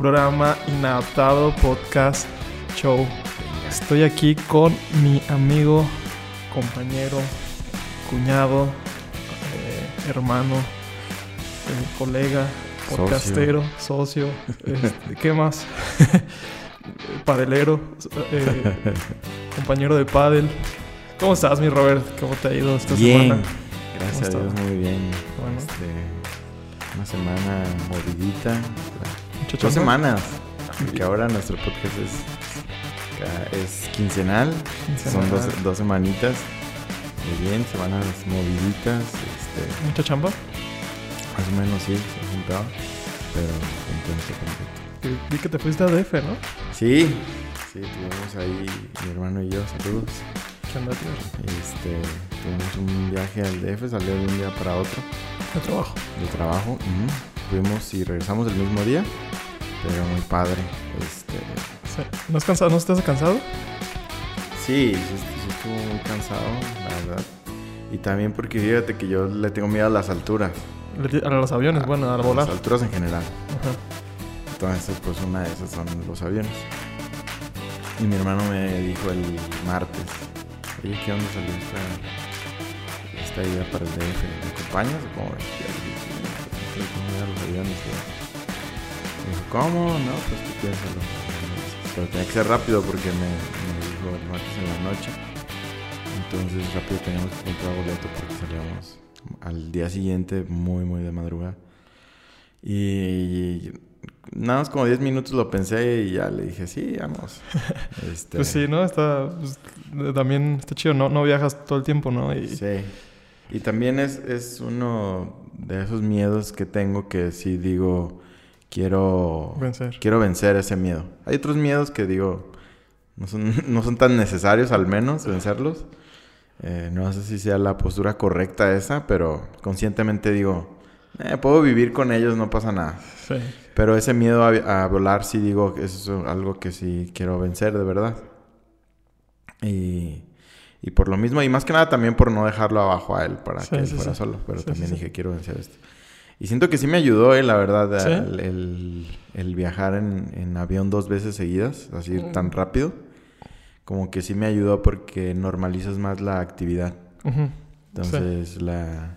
programa Inadaptado Podcast Show. Estoy aquí con mi amigo, compañero, cuñado, eh, hermano, eh, colega, podcastero, socio, este, ¿qué más? Padelero, eh, compañero de pádel. ¿Cómo estás, mi Robert? ¿Cómo te ha ido esta Bien. semana? Gracias a ¿Cómo Dios, muy bien. Bueno. Este, una semana movidita. Dos semanas. Porque ahora nuestro podcast es, es quincenal. Son dos, Quincenal. dos semanitas. Muy bien, semanas moviditas. Este, ¿Mucha chamba? más o menos sí, se ha juntado. Pero contento, contento. Que Vi que te fuiste a DF, ¿no? Sí, sí, tuvimos ahí mi hermano y yo, saludos. ¿Qué onda, tío? Este, tuvimos un viaje al DF, salió de un día para otro. De trabajo. de trabajo. ujú. Fuimos y regresamos el mismo día, pero muy padre. Este. ¿No, es cansado? ¿No estás cansado? sí, sí, sí estuvo muy cansado, la verdad. Y también porque fíjate que yo le tengo miedo a las alturas. A los aviones, bueno, al volar. Las alturas en general. Ajá. Entonces, pues una de esas son los aviones. Y mi hermano me dijo el martes, oye, ¿qué onda salió esta, esta idea para el DF? ¿Me acompañas o cómo ves? Y yo dije, "Sí, ¿cómo ir a los aviones? Y me dijo, ¿cómo? No, pues tú piénsalo. Pero tenía que ser rápido porque me, me dijo el martes en la noche. Entonces rápido teníamos que comprar boleto porque salíamos al día siguiente muy, muy de madrugada. Y nada más como 10 minutos lo pensé y ya le dije, sí, vamos. Este, Pues sí, ¿no? Está... pues, también está chido, ¿no? No viajas todo el tiempo, ¿no? Y... Sí. Y también es, es uno de esos miedos que tengo que sí digo, quiero Vencer. quiero vencer ese miedo. Hay otros miedos que digo, no son, no son tan necesarios al menos vencerlos. Eh, no sé si sea la postura correcta esa, pero conscientemente digo, "Eh, puedo vivir con ellos, no pasa nada. Sí. Pero ese miedo a, a volar sí digo eso es algo que sí quiero vencer de verdad. Y, y por lo mismo, y más que nada también por no dejarlo abajo a él para Sí, que él sí, fuera sí. solo. Pero Sí, también sí, sí. dije, quiero vencer esto. Y siento que sí me ayudó, eh, la verdad, ¿Sí? el, el- el viajar en, en avión dos veces seguidas, así Mm. tan rápido. Como que sí me ayudó porque normalizas más la actividad. Entonces, la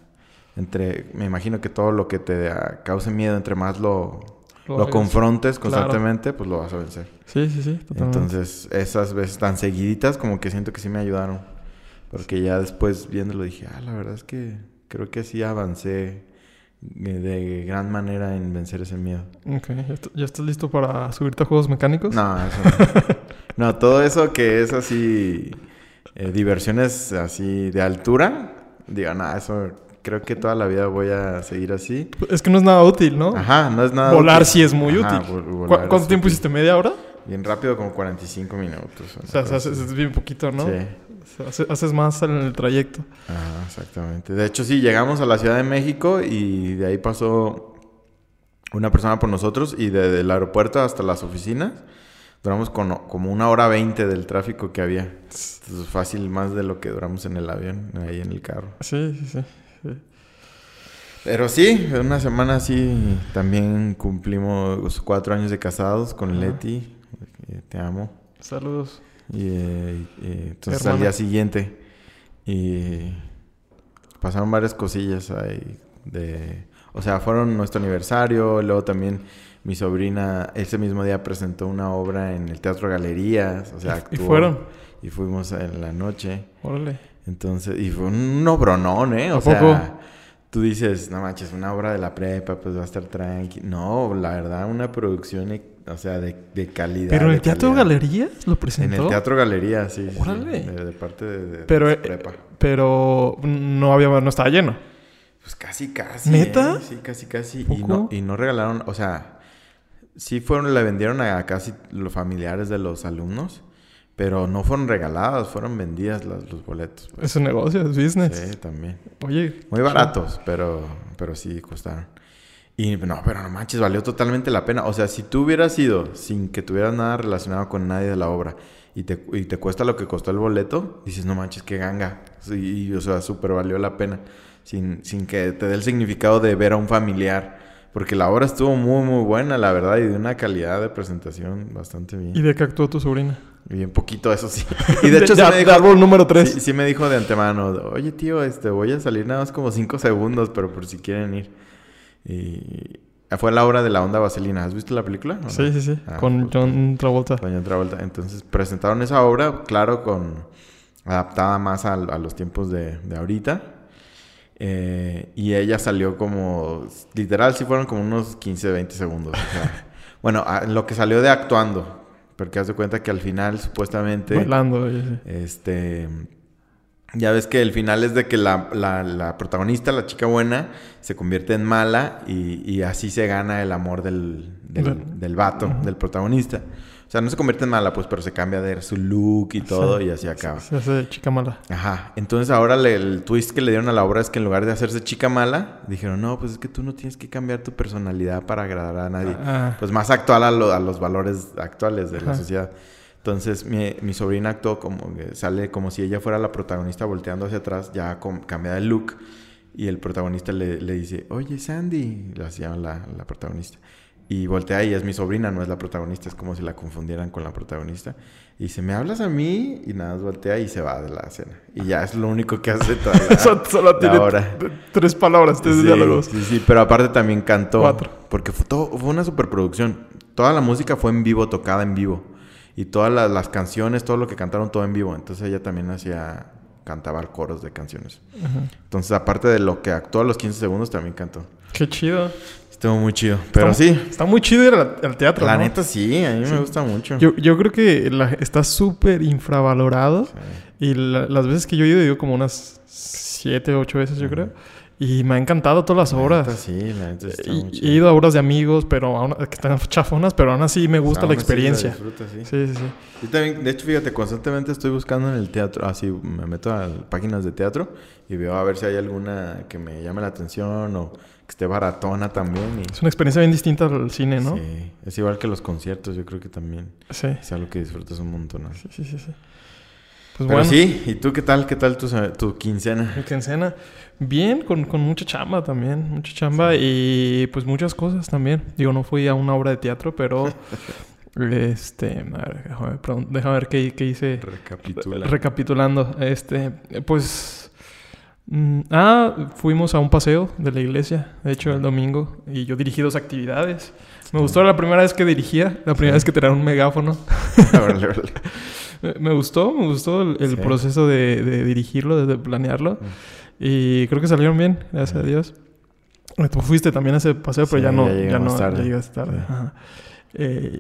entre me imagino que todo lo que te cause miedo, entre más lo, Lo confrontes Claro. constantemente, pues lo vas a vencer. Sí, sí, sí. Totalmente. Entonces, esas veces tan seguiditas, como que siento que sí me ayudaron. Porque ya después viéndolo dije, ah, la verdad es que creo que sí avancé eh, de gran manera en vencer ese miedo. Ok. ¿Ya, est- ya estás listo para subirte a juegos mecánicos? No, eso no. No, todo eso que es así, eh, diversiones así de altura, digo, no, eso creo que toda la vida voy a seguir así. Es que no es nada útil, ¿no? Ajá, no es nada. Volar útil. sí es muy Ajá, útil. vol- ¿Cu- volar ¿Cuánto tiempo útil. hiciste? ¿Media hora? Bien rápido, como 45 minutos. O sea, es bien poquito, ¿no? Sí. Haces más en el trayecto. Ajá, exactamente. De hecho, sí, llegamos a la Ciudad de México y de ahí pasó una persona por nosotros y desde el aeropuerto hasta las oficinas duramos con- como una hora veinte del tráfico que había. Entonces, fácil más de lo que duramos en el avión, ahí en el carro. Sí, sí, sí. sí. Pero sí, una semana sí, también cumplimos cuatro años de casados con Ajá. Leti. eh, Te amo. Saludos. Y eh, eh, entonces Hermana. al día siguiente. Y pasaron varias cosillas ahí de... O sea, fueron nuestro aniversario, luego también mi sobrina ese mismo día presentó una obra en el Teatro Galerías, o sea, ¿Y actuó, fueron? Y fuimos en la noche. Órale. Entonces, y fue un obronón, ¿eh? O ¿A sea, poco? tú dices, no manches, una obra de la prepa, pues va a estar tranqui. No, la verdad, una producción, eh, o sea, de, de calidad. ¿Pero en el Teatro calidad. Galerías lo En presentó? el Teatro Galería, sí. Órale. de, de parte de, de- de Pero, eh, prepa. Pero no había, no estaba lleno. Pues casi, casi. ¿Neta? ¿eh? Sí, casi, casi. Y no, y no regalaron, o sea, sí fueron, le vendieron a casi los familiares de los alumnos, pero no fueron regaladas, fueron vendidas las- los boletos. pues. Es un negocio, es business. Sí, también. Oye. Muy baratos, pero, pero sí costaron. Y no, pero no manches, valió totalmente la pena. O sea, si tú hubieras ido sin que tuvieras nada relacionado con nadie de la obra y te, y te cuesta lo que costó el boleto, dices, no manches, qué ganga. Sí, o sea, súper valió la pena. Sin, sin que te dé el significado de ver a un familiar. Porque la obra estuvo muy, muy buena, la verdad, y de una calidad de presentación bastante bien. ¿Y de qué actuó tu sobrina? Bien poquito, eso sí. Y de hecho, Ya- sí me dijo, árbol número 3. Sí, sí me dijo de antemano, oye tío, este, voy a salir nada más como cinco segundos, pero por si quieren ir. Y fue la hora de la onda vaselina. ¿Has visto la película? no? Sí, sí, sí. Ah, Con John Travolta. con John Travolta. Entonces presentaron esa obra, claro, con adaptada más a, a los tiempos de, de ahorita. Eh, y ella salió como, literal, sí fueron como unos 15, 20 segundos. o sea, bueno, a- lo que salió de actuando. Porque haz de cuenta que al final, supuestamente... Bailando. y así. Este. Ya ves que el final es de que la, la- la protagonista, la chica buena, se convierte en mala y, y así se gana el amor del, del, Del- vato, del protagonista. O sea, no se convierte en mala, pues, pero se cambia de su look y todo Sí. y así acaba. Se hace chica mala. Ajá. Entonces ahora le- el twist que le dieron a la obra es que en lugar de hacerse chica mala, dijeron, no, pues es que tú no tienes que cambiar tu personalidad para agradar a nadie Ah, pues más actual a, lo- a los valores actuales de la sociedad. Entonces mi, mi sobrina actuó como que sale como si ella fuera la protagonista volteando hacia atrás, ya con, cambia de look. Y el protagonista le, le dice, oye Sandy, la llama la, la protagonista. Y voltea y es mi sobrina, no es la protagonista, es como si la confundieran con la protagonista. Y dice, ¿me hablas a mí? Y nada más voltea y se va de la escena. Y ya es lo único que hace toda la, solo la tiene hora. tres palabras, tres Sí, diálogos. Sí, sí, pero aparte también cantó. Cuatro. Porque fue, todo, fue una superproducción. Toda la música fue en vivo, tocada en vivo. Y todas las, las canciones, todo lo que cantaron, todo en vivo. Entonces ella también hacía, cantaba coros de canciones. Ajá. Entonces, aparte de lo que actuó a los 15 segundos, también cantó. Qué chido. Estuvo muy chido. Pero Está- sí, Está muy chido ir al, al teatro. la ¿no? neta sí, a mí me gusta mucho. Yo, yo creo que la- está súper infravalorado. Sí. Y la- las veces que yo he ido, ido como unas siete, ocho veces, yo creo. Y me ha encantado todas las La obras. neta sí, la neta está Y- muy he ido a obras de amigos, pero aún- que están chafonas, pero aún así me gusta Aún la experiencia. sí. Sí, sí, sí. Yo también, de hecho, fíjate, constantemente estoy buscando en el teatro, así me meto a páginas de teatro y veo a ver si hay alguna que me llame la atención o que esté baratona también. Y, Es una experiencia bien distinta al cine, ¿no? Sí, es igual que los conciertos, yo creo que también Sí. es algo que disfrutas un montón. ¿no? Sí, sí, sí. sí. Pues Pero bueno, sí, ¿y tú qué tal? ¿Qué tal tu, tu quincena? mi quincena. Bien, con, con mucha chamba también. Mucha chamba y pues muchas cosas también. Digo, no fui a una obra de teatro, pero... este... A ver, déjame, déjame ver qué, qué hice. Recapitula. Recapitulando, este, pues, mm, ah, fuimos a un paseo de la iglesia, de hecho el domingo, y yo dirigí dos actividades. Me gustó la primera vez que dirigía, la primera vez que tenía un megáfono. Órale, órale. Me- gustó, me gustó el, el Sí. proceso de, de dirigirlo, de planearlo, y creo que salieron bien, gracias a Dios. Eh, Tú fuiste también a ese paseo, pero Sí, ya no, ya ya no, tarde. ya llegaste tarde. Sí. Ajá. Eh,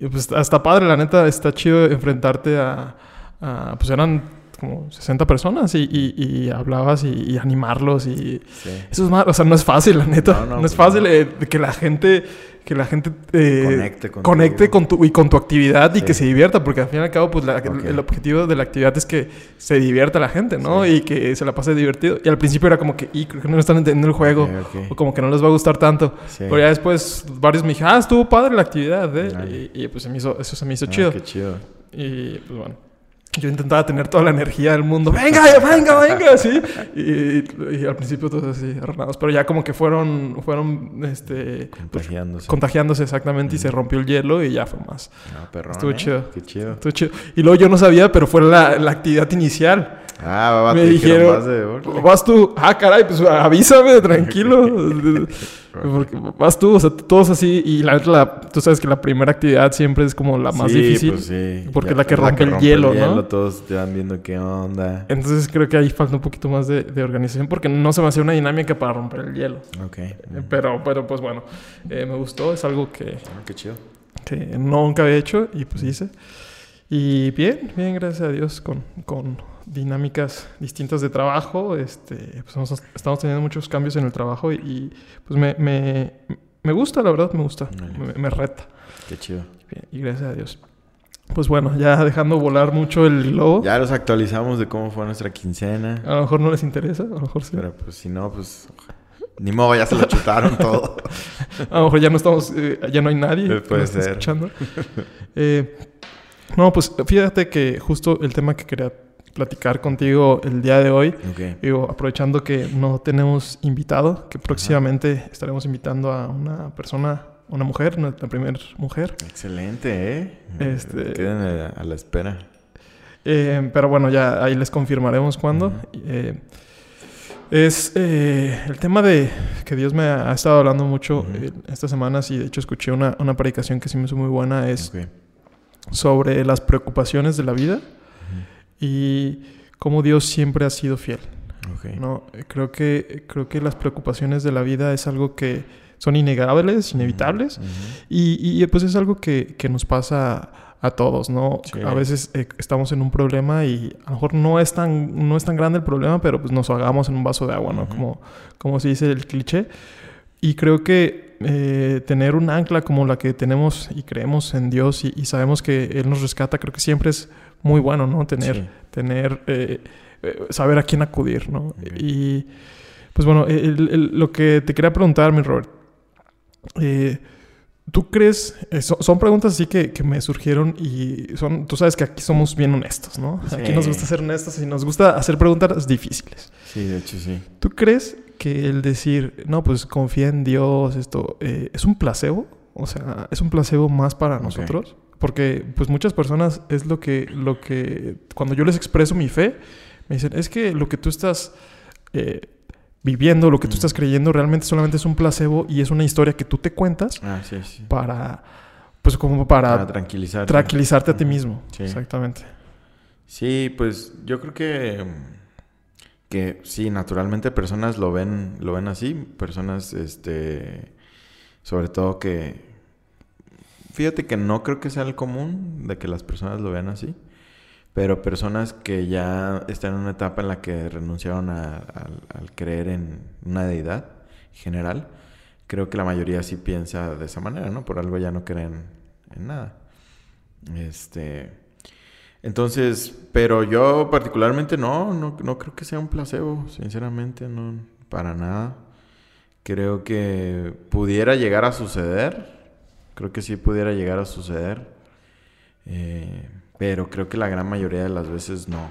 y, pues hasta padre, la neta, está chido enfrentarte a, a- pues eran como 60 personas y, y- y hablabas y, y animarlos y Sí. eso es más, o sea, no es fácil, la neta, No, no, no, es pues fácil no. eh, que la gente, que la gente eh, Conecte con conecte tu- con tu y con tu actividad y que se divierta, porque al fin y al cabo, pues la- Ok. el objetivo de la actividad es que se divierta la gente, ¿no? Sí. Y que se la pase divertido. Y al principio era como que, y creo que no están entendiendo el juego. O como que no les va a gustar tanto. Pero ya después varios me dijeron, ah, estuvo padre la actividad, ¿eh? Y, pues se me hizo, eso se me hizo Ah, chido. Qué chido. Y pues bueno, yo intentaba tener toda la energía del mundo. ¡Venga, venga, venga! Así. Y, al principio todos así, arnados. Pero ya como que fueron, fueron, este... pues, Contagiándose. contagiándose exactamente y se rompió el hielo y ya fue más. Ah, perrón, Estuvo ¿eh? chido. Qué chido. Estuvo chido. Y luego yo no sabía, pero fue la, la actividad inicial. Ah, va, va, Me te dijeron, de. Vas tú, ah, caray, pues avísame, tranquilo. Porque vas tú, o sea, todos así. Y la, la- tú sabes que la primera actividad siempre es como la más Sí, difícil. pues sí. porque Ya- es la que rompe el hielo, ¿no? Todos te van viendo qué onda. Entonces creo que ahí falta un poquito más de, de organización porque no se me hacía una dinámica para romper el hielo. Ok. Eh, Pero, pero pues bueno, eh, me gustó, es algo que, Ah, qué chido. que nunca había hecho y pues hice. Y bien, bien, gracias a Dios, con, con dinámicas distintas de trabajo. Este, pues estamos teniendo muchos cambios en el trabajo y, y, pues me, me, me gusta, la verdad, me gusta, me, me reta. Qué chido. Bien, y gracias a Dios. Pues bueno, ya dejando volar mucho el globo. Ya los actualizamos de cómo fue nuestra quincena. A lo mejor no les interesa, a lo mejor sí. Pero pues si no, pues. Ni modo, ya se lo chutaron todo. A lo mejor ya no estamos, eh, ya no hay nadie que puede ser. escuchando. Eh, no, pues fíjate que justo el tema que quería platicar contigo el día de hoy. Ok. Digo, aprovechando que no tenemos invitado, que próximamente estaremos invitando a una persona, una mujer, nuestra primera mujer. Excelente, ¿eh? Este- Queden a, a la espera. Eh, pero bueno, ya ahí les confirmaremos cuándo. Eh, es eh, el tema de que Dios me ha, ha estado hablando mucho eh, estas semanas y de hecho escuché una, una predicación que sí me hizo muy buena, es sobre las preocupaciones de la vida. Y cómo Dios siempre ha sido fiel. Ok. ¿no? Creo que, creo que las preocupaciones de la vida es algo que son innegables, inevitables. Ujú. Y, y, pues es algo que, que nos pasa a todos, ¿no? Sí. A veces eh, estamos en un problema y a lo mejor no es tan, no es tan grande el problema, pero pues nos ahogamos en un vaso de agua, ¿no? Ujú. Como, como se dice el cliché. Y creo que eh, tener un ancla como la que tenemos y creemos en Dios y, y sabemos que Él nos rescata, creo que siempre es muy bueno, ¿no? Tener, Sí. tener eh, eh, saber a quién acudir, ¿no? Y pues bueno, el- el- lo que te quería preguntar, mi Robert, eh, ¿tú crees? eh, so- son preguntas así que, que me surgieron y son, tú sabes que aquí somos bien honestos, ¿no? Aquí nos gusta ser honestos y nos gusta hacer preguntas difíciles. Sí, de hecho sí. ¿Tú crees que el decir, no, pues confía en Dios, esto, eh, es un placebo? O sea, ¿es un placebo más para nosotros? Porque, pues, muchas personas es lo que, lo que, cuando yo les expreso mi fe, me dicen, es que lo que tú estás eh, viviendo, lo que tú Mm. estás creyendo, realmente solamente es un placebo y es una historia que tú te cuentas Ah, sí, sí. para, pues, como para, Para tranquilizar. tranquilizarte a ti mismo. Sí. Exactamente. Sí, pues yo creo que que sí, naturalmente personas lo ven lo ven así, personas este sobre todo que fíjate que no creo que sea el común de que las personas lo vean así, pero personas que ya están en una etapa en la que renunciaron a- al- creer en una deidad general, creo que la mayoría sí piensa de esa manera, ¿no? Por algo ya no creen en nada. Este, entonces, pero yo particularmente no, no, no creo que sea un placebo, sinceramente, no, para nada. Creo que pudiera llegar a suceder, creo que sí pudiera llegar a suceder, eh, pero creo que la gran mayoría de las veces no.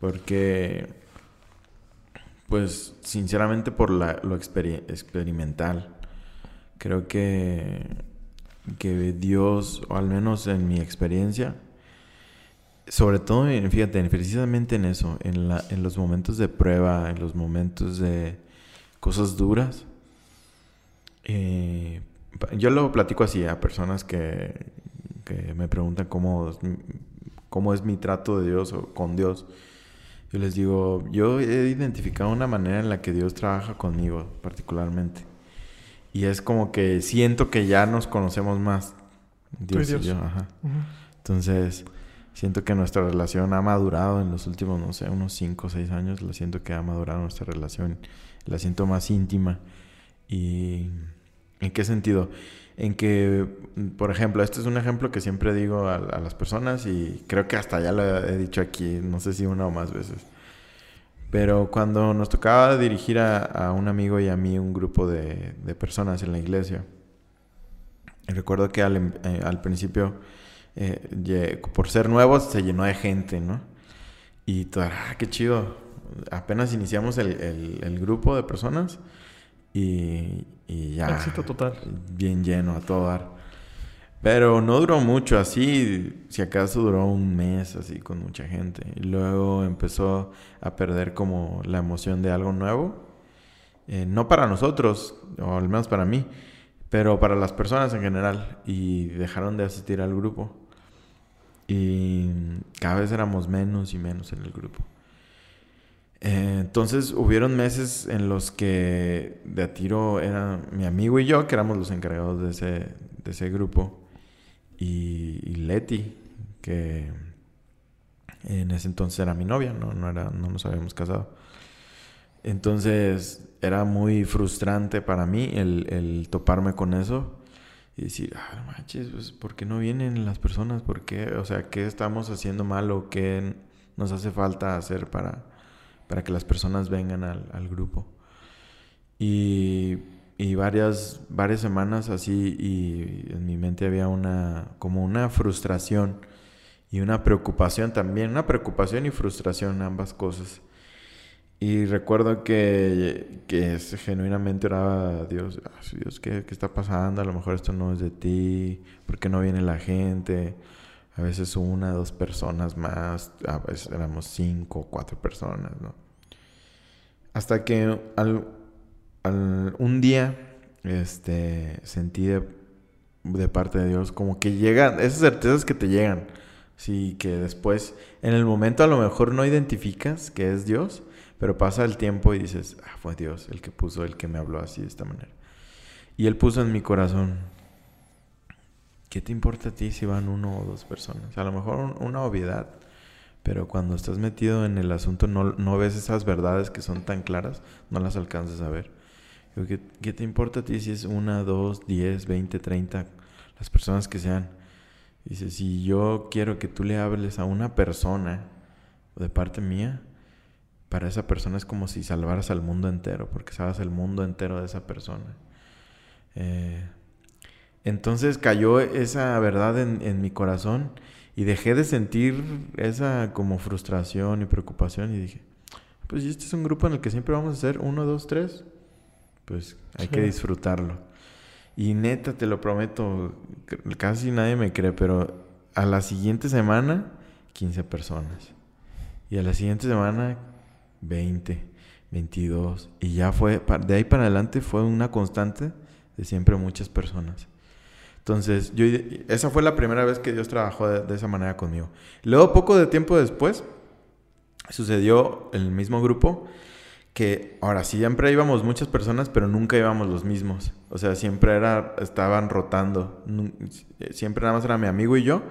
Porque, pues, sinceramente por la- lo experi- experimental, creo que, que Dios, o al menos en mi experiencia, sobre todo, fíjate, precisamente en eso, en, la, en los momentos de prueba, en los momentos de cosas duras, eh, yo lo platico así a personas que, que me preguntan cómo, cómo es mi trato de Dios o con Dios. Yo les digo, yo he identificado una manera en la que Dios trabaja conmigo particularmente. Y es como que siento que ya nos conocemos más. Dios y yo, ajá. Entonces, siento que nuestra relación ha madurado en los últimos, no sé, unos 5 o 6 años. La siento que ha madurado nuestra relación. La siento más íntima. ¿Y en qué sentido? En que, por ejemplo, este es un ejemplo que siempre digo a, a las personas y creo que hasta ya lo he dicho aquí, no sé si una o más veces. Pero cuando nos tocaba dirigir a, a un amigo y a mí un grupo de, de personas en la iglesia, recuerdo que al, em- eh, al principio, eh, por ser nuevos, se llenó de gente, ¿no? Y todo, ah, qué chido. Apenas iniciamos el, el- el grupo de personas y, y ya. Éxito total. Bien lleno a todo dar. Pero no duró mucho así, si acaso duró un mes así con mucha gente. Y luego empezó a perder como la emoción de algo nuevo. Eh, no para nosotros, o al menos para mí, pero para las personas en general. Y dejaron de asistir al grupo. Y cada vez éramos menos y menos en el grupo. Eh, entonces hubieron meses en los que de a tiro era mi amigo y yo, que éramos los encargados de ese, de ese grupo, y, Leti, que en ese entonces era mi novia, no, no, era, no nos habíamos casado. Entonces era muy frustrante para mí el, el toparme con eso y decir, ah, manches, pues, ¿por qué no vienen las personas? ¿Por qué? O sea, ¿qué estamos haciendo mal o qué nos hace falta hacer para, para que las personas vengan al, grupo? Y, y varias, varias semanas así y en mi mente había una, como una frustración y una preocupación también, una preocupación y frustración, ambas cosas. Y recuerdo que, que genuinamente oraba a Dios, ah, Dios, ¿qué, ¿qué, está pasando? A lo mejor esto no es de ti, ¿por qué no viene la gente? A veces una, dos personas más, a veces éramos cinco, cuatro personas, ¿no? Hasta que al, un día este, sentí de, de, parte de Dios como que llegan, esas certezas que te llegan, sí, que después, en el momento a lo mejor no identificas que es Dios, pero pasa el tiempo y dices, ah, fue Dios el que puso, el que me habló así de esta manera. Y Él puso en mi corazón, ¿qué te importa a ti si van uno o dos personas? A lo mejor una obviedad, pero cuando estás metido en el asunto no, no ves esas verdades que son tan claras, no las alcanzas a ver. ¿Qué, ¿Qué te importa a ti si es una, dos, diez, veinte, treinta, las personas que sean? Dice, si yo quiero que tú le hables a una persona de parte mía, para esa persona es como si salvaras al mundo entero, porque salvas el mundo entero de esa persona. Eh, entonces cayó esa verdad en, en, mi corazón y dejé de sentir esa como frustración y preocupación y dije, pues este es un grupo en el que siempre vamos a ser uno, dos, tres, pues hay que disfrutarlo. Y neta, te lo prometo, casi nadie me cree, pero a la siguiente semana, 15 personas. Y a la siguiente semana, 20, 22. Y ya fue, de ahí para adelante fue una constante de siempre muchas personas. Entonces, yo, esa fue la primera vez que Dios trabajó de, esa manera conmigo. Luego, poco de tiempo después, sucedió el mismo grupo que ahora siempre íbamos muchas personas, pero nunca íbamos los mismos. O sea, siempre era, estaban rotando. Siempre nada más era mi amigo y yo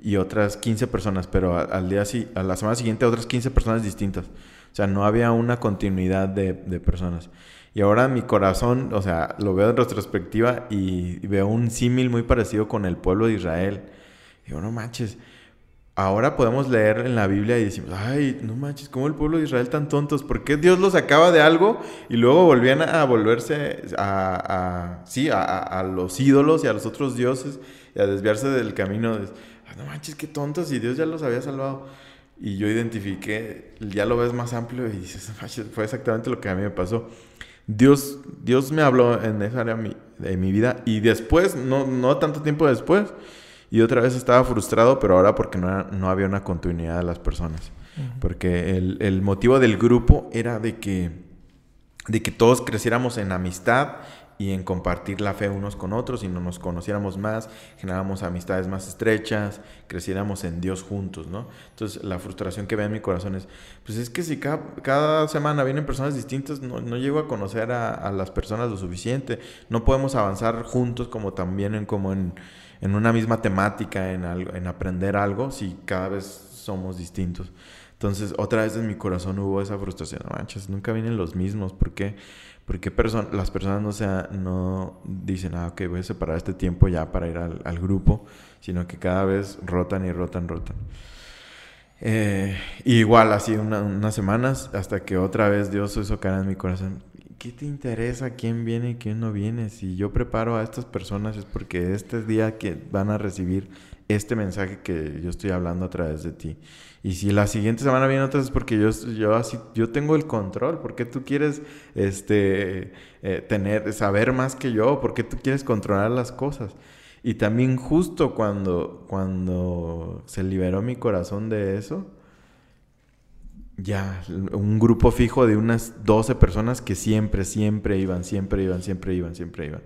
y otras 15 personas, pero al día a la semana siguiente otras 15 personas distintas. O sea, no había una continuidad de personas. Y ahora mi corazón, o sea, lo veo en retrospectiva y veo un símil muy parecido con el pueblo de Israel. Digo, no manches. Ahora podemos leer en la Biblia y decimos, ay, no manches, ¿cómo el pueblo de Israel tan tontos? ¿Por qué Dios los sacaba de algo y luego volvían a volverse a, a sí, a, a, los ídolos y a los otros dioses y a desviarse del camino? De, no manches, qué tontos y Dios ya los había salvado. Y yo identifiqué, ya lo ves más amplio y dices, fue exactamente lo que a mí me pasó. Dios, Dios me habló en esa área de mi vida y después, no, no tanto tiempo después, y otra vez estaba frustrado, pero ahora porque no, no había una continuidad de las personas. Porque el, el, motivo del grupo era de que, de que todos creciéramos en amistad y en compartir la fe unos con otros y no nos conociéramos más, generáramos amistades más estrechas, creciéramos en Dios juntos, ¿no? Entonces la frustración que ve en mi corazón es, pues es que si cada, semana vienen personas distintas, no, no llego a conocer a, a, las personas lo suficiente, no podemos avanzar juntos como también en, como en, en una misma temática, en, algo, en aprender algo, si cada vez somos distintos. Entonces, otra vez en mi corazón hubo esa frustración. No manches, nunca vienen los mismos. ¿Por qué? Porque las personas no, sea, no dicen, ah, ok, voy a separar este tiempo ya para ir al, grupo, sino que cada vez rotan y rotan, rotan. Eh, igual, así una, unas semanas, hasta que otra vez Dios hizo cara en mi corazón. ¿Qué te interesa quién viene y quién no viene? Si yo preparo a estas personas es porque este es día que van a recibir este mensaje que yo estoy hablando a través de ti. Y si la siguiente semana viene otra es porque yo, yo, así, yo tengo el control. ¿Por qué tú quieres este, eh, tener, saber más que yo? ¿Por qué tú quieres controlar las cosas? Y también justo cuando, cuando se liberó mi corazón de eso, ya, un grupo fijo de unas 12 personas que siempre, siempre iban, siempre iban, siempre iban, siempre iban.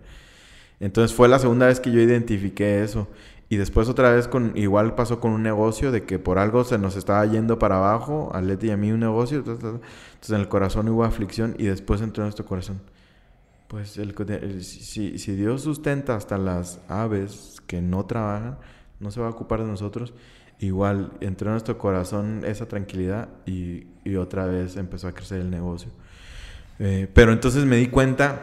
Entonces fue la segunda vez que yo identifiqué eso. Y después otra vez con igual pasó con un negocio de que por algo se nos estaba yendo para abajo, a Leti y a mí un negocio, entonces en el corazón hubo aflicción y después entró en nuestro corazón. Pues el, si, si Dios sustenta hasta las aves que no trabajan, no se va a ocupar de nosotros. Igual entró en nuestro corazón esa tranquilidad y, y otra vez empezó a crecer el negocio. Eh, pero entonces me di cuenta,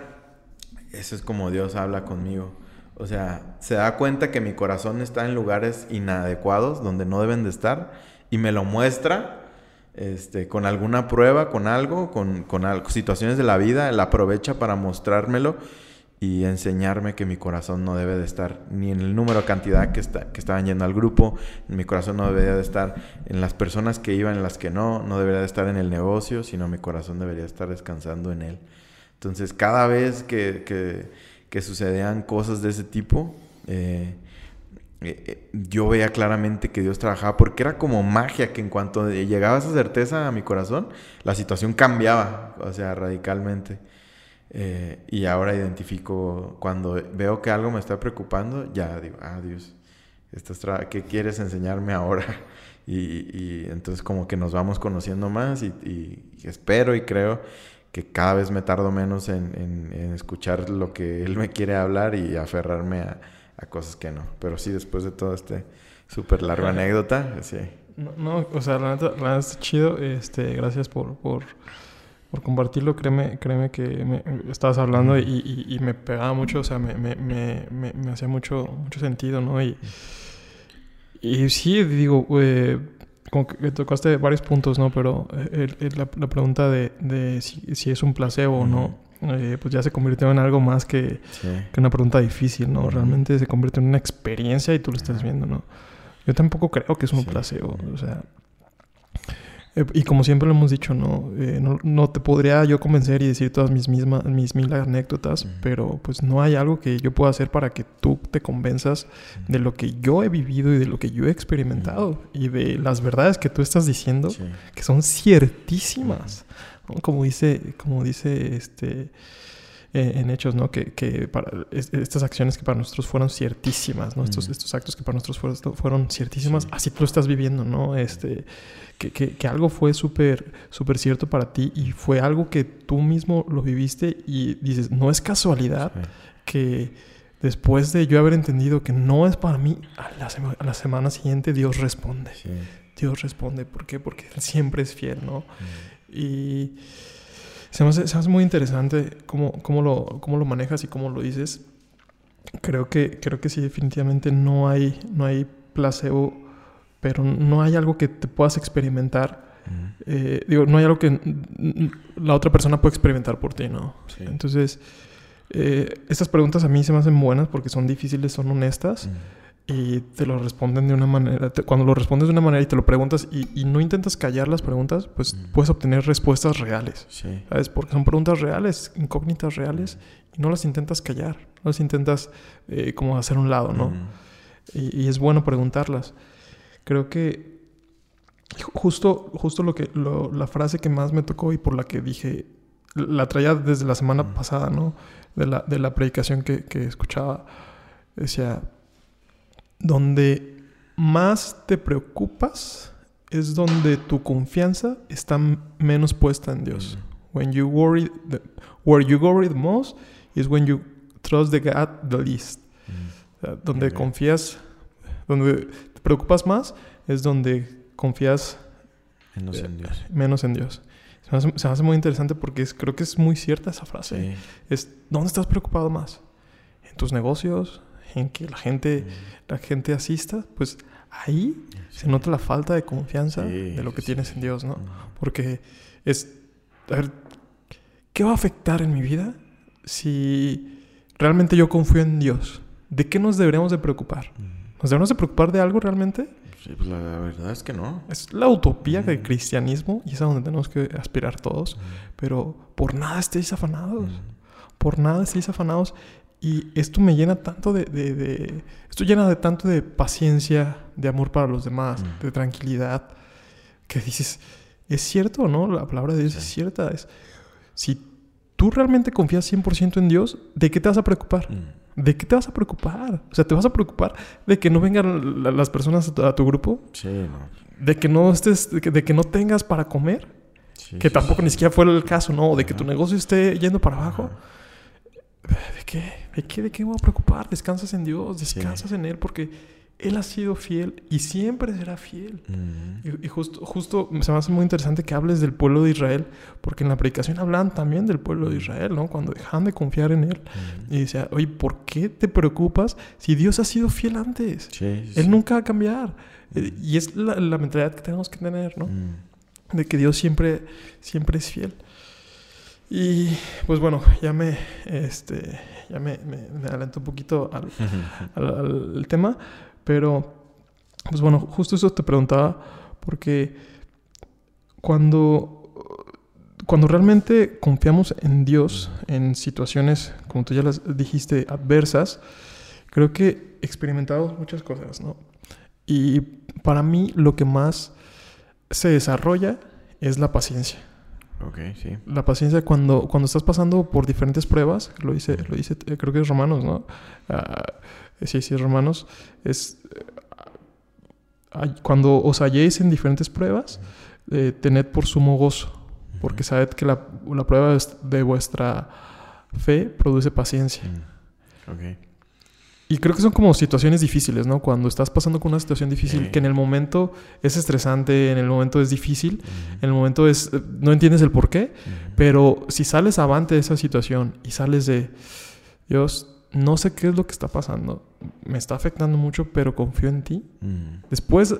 eso es como Dios habla conmigo o sea, se da cuenta que mi corazón está en lugares inadecuados, donde no deben de estar, y me lo muestra este, con alguna prueba, con algo, con, con situaciones de la vida, la aprovecha para mostrármelo. y enseñarme que mi corazón no debe de estar ni en el número de cantidad que, está, que estaban yendo al grupo, mi corazón no debería de estar en las personas que iban, en las que no, no debería de estar en el negocio, sino mi corazón debería estar descansando en él. Entonces, cada vez que, que sucedían cosas de ese tipo, eh, eh, eh, yo veía claramente que Dios trabajaba porque era como magia que en cuanto llegaba esa certeza a mi corazón, la situación cambiaba, o sea, radicalmente. Y ahora identifico, cuando veo que algo me está preocupando, ya digo, ah, Dios, ¿qué quieres enseñarme ahora? Y, entonces como que nos vamos conociendo más y, espero y creo que cada vez me tardo menos en, escuchar lo que Él me quiere hablar y aferrarme a, cosas que no. Pero sí, después de todo este súper largo anécdota, sí. No, o sea, la neta, está chido. Este, gracias por por compartirlo. Créeme, créeme que me, estabas hablando y, me pegaba mucho, o sea, me, me, me, hacía mucho, mucho sentido, ¿no? Y, y sí, digo, eh, como que tocaste varios puntos, ¿no? Pero eh, la, pregunta de, de si, es un placebo o no, eh, pues ya se convirtió en algo más que, que una pregunta difícil, ¿no? Realmente se convierte en una experiencia y tú lo estás viendo, ¿no? Yo tampoco creo que es un placebo, o sea, eh, y como siempre lo hemos dicho, eh, ¿no? no, te podría yo convencer y decir todas mis, mismas, mis mil anécdotas, pero pues no hay algo que yo pueda hacer para que tú te convenzas de lo que yo he vivido y de lo que yo he experimentado y de las verdades que tú estás diciendo, que son ciertísimas. Como dice, como dice este... Eh, en hechos, ¿no? Que, que para estas acciones que para nosotros fueron ciertísimas, ¿no? Estos, estos actos que para nosotros fueron, fueron ciertísimas, así tú lo estás viviendo, ¿no? Este, que, que, algo fue súper, súper cierto para ti y fue algo que tú mismo lo viviste y dices, no es casualidad que después de yo haber entendido que no es para mí, a la, a la semana siguiente Dios responde. Dios responde. ¿Por qué? Porque Él siempre es fiel, ¿no? Y se me hace, muy interesante cómo, cómo, lo, cómo lo manejas y cómo lo dices. Creo que, creo que sí, definitivamente no hay, no hay placebo, pero no hay algo que te puedas experimentar. Eh, digo, no hay algo que la otra persona pueda experimentar por ti, ¿no? Entonces, eh, estas preguntas a mí se me hacen buenas porque son difíciles, son honestas y te lo responden de una manera. cuando lo respondes de una manera y te lo preguntas y, no intentas callar las preguntas, pues puedes obtener respuestas reales. ¿Sabes? Porque son preguntas reales, incógnitas reales, y no las intentas callar, no las intentas eh, como hacer un lado, ¿no? y, es bueno preguntarlas. Creo que justo, justo lo que, la frase que más me tocó y por la que dije, la traía desde la semana pasada, ¿no? De la, de la predicación que, que escuchaba, decía donde más te preocupas es donde tu confianza está menos puesta en Dios. Mm. When you worry, where you worry the most is when you trust the God the least. Mm. donde confías, donde preocupas más es donde confías menos en Dios. Menos en Dios. Se me, hace, muy interesante porque creo que es muy cierta esa frase. Es, ¿dónde estás preocupado más? ¿En tus negocios? en que la gente, la gente asista, pues ahí se nota la falta de confianza de lo que tienes en Dios, ¿no? Porque es, a ver, ¿qué va a afectar en mi vida si realmente yo confío en Dios? ¿De qué nos deberíamos de preocupar? ¿Nos deberíamos de preocupar de algo realmente? Sí, pues la verdad es que no. Es la utopía del cristianismo y es a donde tenemos que aspirar todos. Pero por nada estéis afanados. Por nada estéis afanados. Y esto me llena tanto de, de, Esto llena de tanto de paciencia, de amor para los demás, de tranquilidad, que dices, ¿es cierto o no? La palabra de Dios es cierta. Es, si tú realmente confías 100% en Dios, ¿de qué te vas a preocupar? ¿De qué te vas a preocupar? O sea, ¿te vas a preocupar de que no vengan las personas a tu, grupo? Sí, no. ¿De que no estés, de que, no tengas para comer? que tampoco ni siquiera fue el caso, ¿no? De que tu negocio esté yendo para abajo. ¿De qué? ¿De qué, ¿De qué voy a preocupar? Descansas en Dios, descansas en Él porque Él ha sido fiel y siempre será fiel. Y, justo, justo se me hace muy interesante que hables del pueblo de Israel porque en la predicación hablan también del pueblo de Israel, ¿no? Cuando dejan de confiar en Él. Y decía, oye, ¿por qué te preocupas si Dios ha sido fiel antes? Él nunca va a cambiar. Y es la, la, mentalidad que tenemos que tener, ¿no? De que Dios siempre, siempre es fiel. Y pues bueno, ya me, este, ya me, me, me adelanto un poquito al, al, al tema, pero pues bueno, justo eso te preguntaba porque cuando, cuando realmente confiamos en Dios en situaciones, como tú ya las dijiste, adversas, creo que experimentamos muchas cosas, ¿no? Y para mí lo que más se desarrolla es la paciencia. Ok, sí. La paciencia cuando, cuando estás pasando por diferentes pruebas, lo dice, lo dice eh, creo que es Romanos, ¿no? Ah, sí, sí, es Romanos. Es eh, cuando os halléis en diferentes pruebas, eh, tened por sumo gozo, porque sabed que la, la prueba de vuestra fe produce paciencia. Mm. Y creo que son como situaciones difíciles, ¿no? Cuando estás pasando con una situación difícil, Sí. que en el momento es estresante, en el momento es difícil, en el momento es eh, no entiendes el por qué, pero si sales avante de esa situación y sales de Dios, no sé qué es lo que está pasando, me está afectando mucho, pero confío en ti. Mm, Después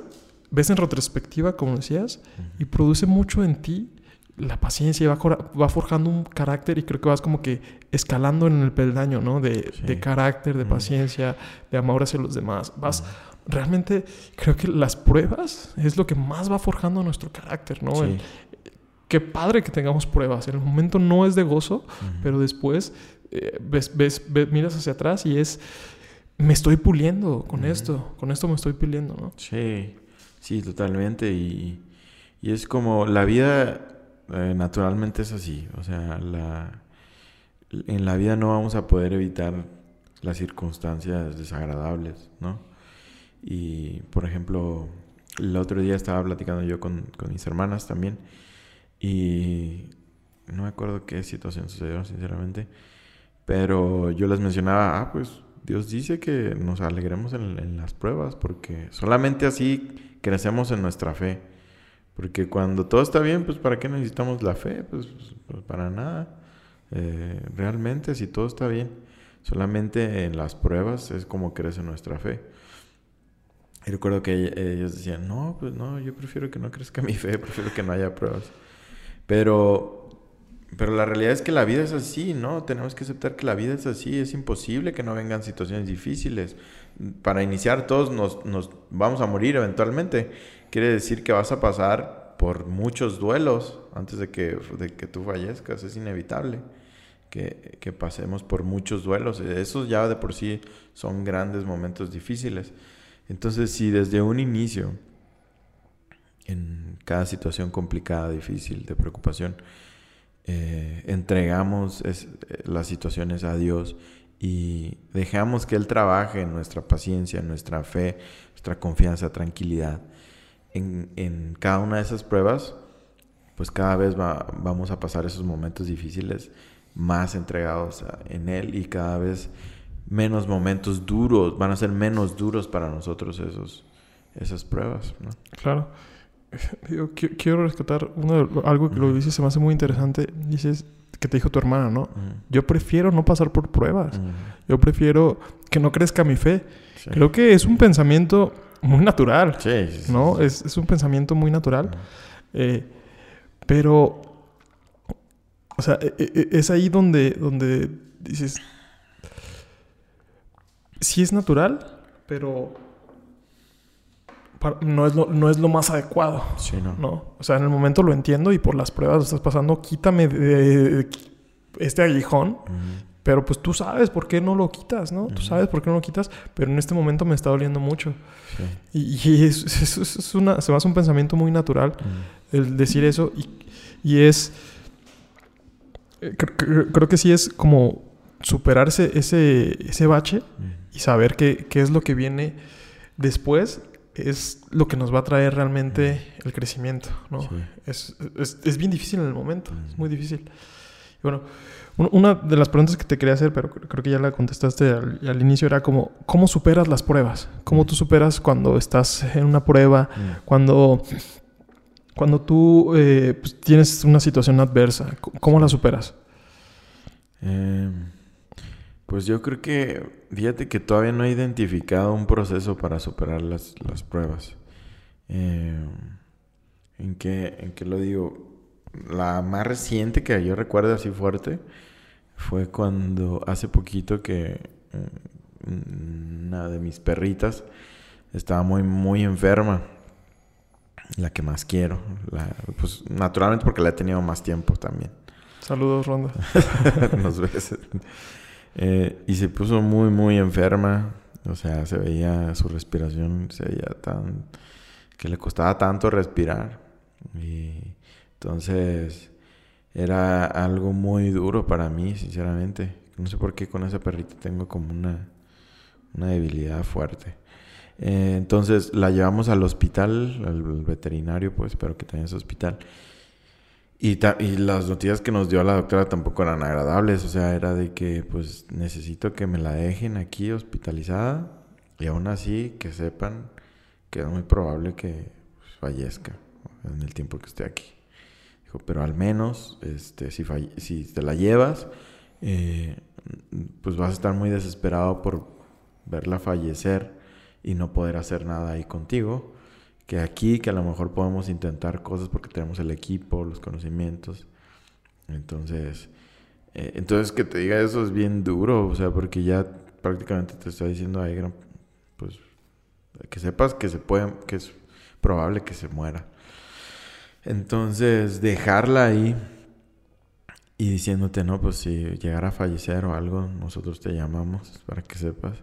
ves en retrospectiva, como decías, y produce mucho en ti la paciencia y va, va forjando un carácter y creo que vas como que escalando en el peldaño, ¿no? De, Sí. de carácter, de Mm. paciencia, de amor hacia los demás. Vas, realmente creo que las pruebas es lo que más va forjando nuestro carácter, ¿no? Sí. El- qué padre que tengamos pruebas. En el momento no es de gozo, pero después eh, ves, ves, ves- miras hacia atrás y es, me estoy puliendo con esto, con esto me estoy puliendo, ¿no? Sí, sí, totalmente. Y, y es como la vida eh, naturalmente es así. O sea, la, en la vida no vamos a poder evitar las circunstancias desagradables, ¿no? Y, por ejemplo, el otro día estaba platicando yo con, con mis hermanas también y no me acuerdo qué situación sucedió, sinceramente, pero yo les mencionaba, ah, pues Dios dice que nos alegremos en, las pruebas porque solamente así crecemos en nuestra fe. Porque cuando todo está bien, pues ¿para qué necesitamos la fe? Pues, pues, para nada. Eh, realmente, si todo está bien, solamente en las pruebas es como crece nuestra fe. Y recuerdo que ell- ellos decían, no, pues no, yo prefiero que no crezca mi fe, prefiero que no haya pruebas. Pero, pero la realidad es que la vida es así, ¿no? Tenemos que aceptar que la vida es así, es imposible que no vengan situaciones difíciles. Para iniciar, todos nos, nos vamos a morir eventualmente. Quiere decir que vas a pasar por muchos duelos antes de que, de que tú fallezcas, es inevitable que, que pasemos por muchos duelos. Esos ya de por sí son grandes momentos difíciles. Entonces, si desde un inicio, en cada situación complicada, difícil, de preocupación, eh, entregamos es- eh, las situaciones a Dios y dejamos que Él trabaje en nuestra paciencia, en nuestra fe, nuestra confianza, tranquilidad, en, en cada una de esas pruebas, pues cada vez va- vamos a pasar esos momentos difíciles más entregados en Él y cada vez menos momentos duros, van a ser menos duros para nosotros esos, esas pruebas, ¿no? Claro. Yo quiero rescatar uno de- algo que lo Ujú. dices, se me hace muy interesante. Dices que te dijo tu hermana, ¿no? Yo prefiero no pasar por pruebas. Yo prefiero que no crezca mi fe. sí. Creo que es un pensamiento muy natural, Sí, sí, ¿no? Es, es un pensamiento muy natural. Eh, pero, o sea, e- e- es ahí donde, donde dices, sí es natural, pero no es lo, no es lo más adecuado, Sí, no. ¿no? O sea, en el momento lo entiendo y por las pruebas lo estás pasando, quítame de, de este aguijón, pero pues tú sabes por qué no lo quitas, ¿no? Tú sabes por qué no lo quitas, pero en este momento me está doliendo mucho. Sí. Y, y es, es- es- es una, se me hace un pensamiento muy natural el decir eso y, y es eh, cre- cre- creo que sí es como superarse ese, ese bache y saber que, qué es lo que viene después es lo que nos va a traer realmente el crecimiento, ¿no? Sí. Es, es- es bien difícil en el momento, es Mm. muy difícil. Y bueno, un- una de las preguntas que te quería hacer, pero cre- creo que ya la contestaste al, al inicio, era como, ¿cómo superas las pruebas? ¿Cómo tú superas cuando estás en una prueba? Mm. Cuando, cuando tú eh, pues, tienes una situación adversa, ¿cómo la superas? Em, pues yo creo que, fíjate que todavía no he identificado un proceso para superar las, las pruebas. Em, ¿en, qué, ¿En qué lo digo? la más reciente que yo recuerdo así fuerte fue cuando hace poquito que mm, una de mis perritas estaba muy, muy enferma. La que más quiero. pues naturalmente porque la he tenido más tiempo también. Saludos, Ronda. Nos ves. Eh, y se puso muy, muy enferma. O sea, se veía su respiración, se veía tan. que le costaba tanto respirar. Y entonces era algo muy duro para mí, sinceramente. No sé por qué con esa perrita tengo como una, una debilidad fuerte. Eh, entonces la llevamos al hospital, al veterinario, pues, pero que tenía ese hospital. Y, y, las noticias que nos dio la doctora tampoco eran agradables, o sea, era de que pues necesito que me la dejen aquí hospitalizada y aún así que sepan que es muy probable que pues, fallezca en el tiempo que esté aquí. Dijo, pero al menos este, si, si te la llevas, eh, pues vas a estar muy desesperado por verla fallecer y no poder hacer nada ahí contigo que aquí, que a lo mejor podemos intentar cosas porque tenemos el equipo, los conocimientos. Entonces, eh, entonces que te diga eso es bien duro, o sea, porque ya prácticamente te está diciendo ahí, pues, que sepas que se puede, que es probable que se muera. Entonces, dejarla ahí y diciéndote, no, pues si llegara a fallecer o algo, nosotros te llamamos para que sepas.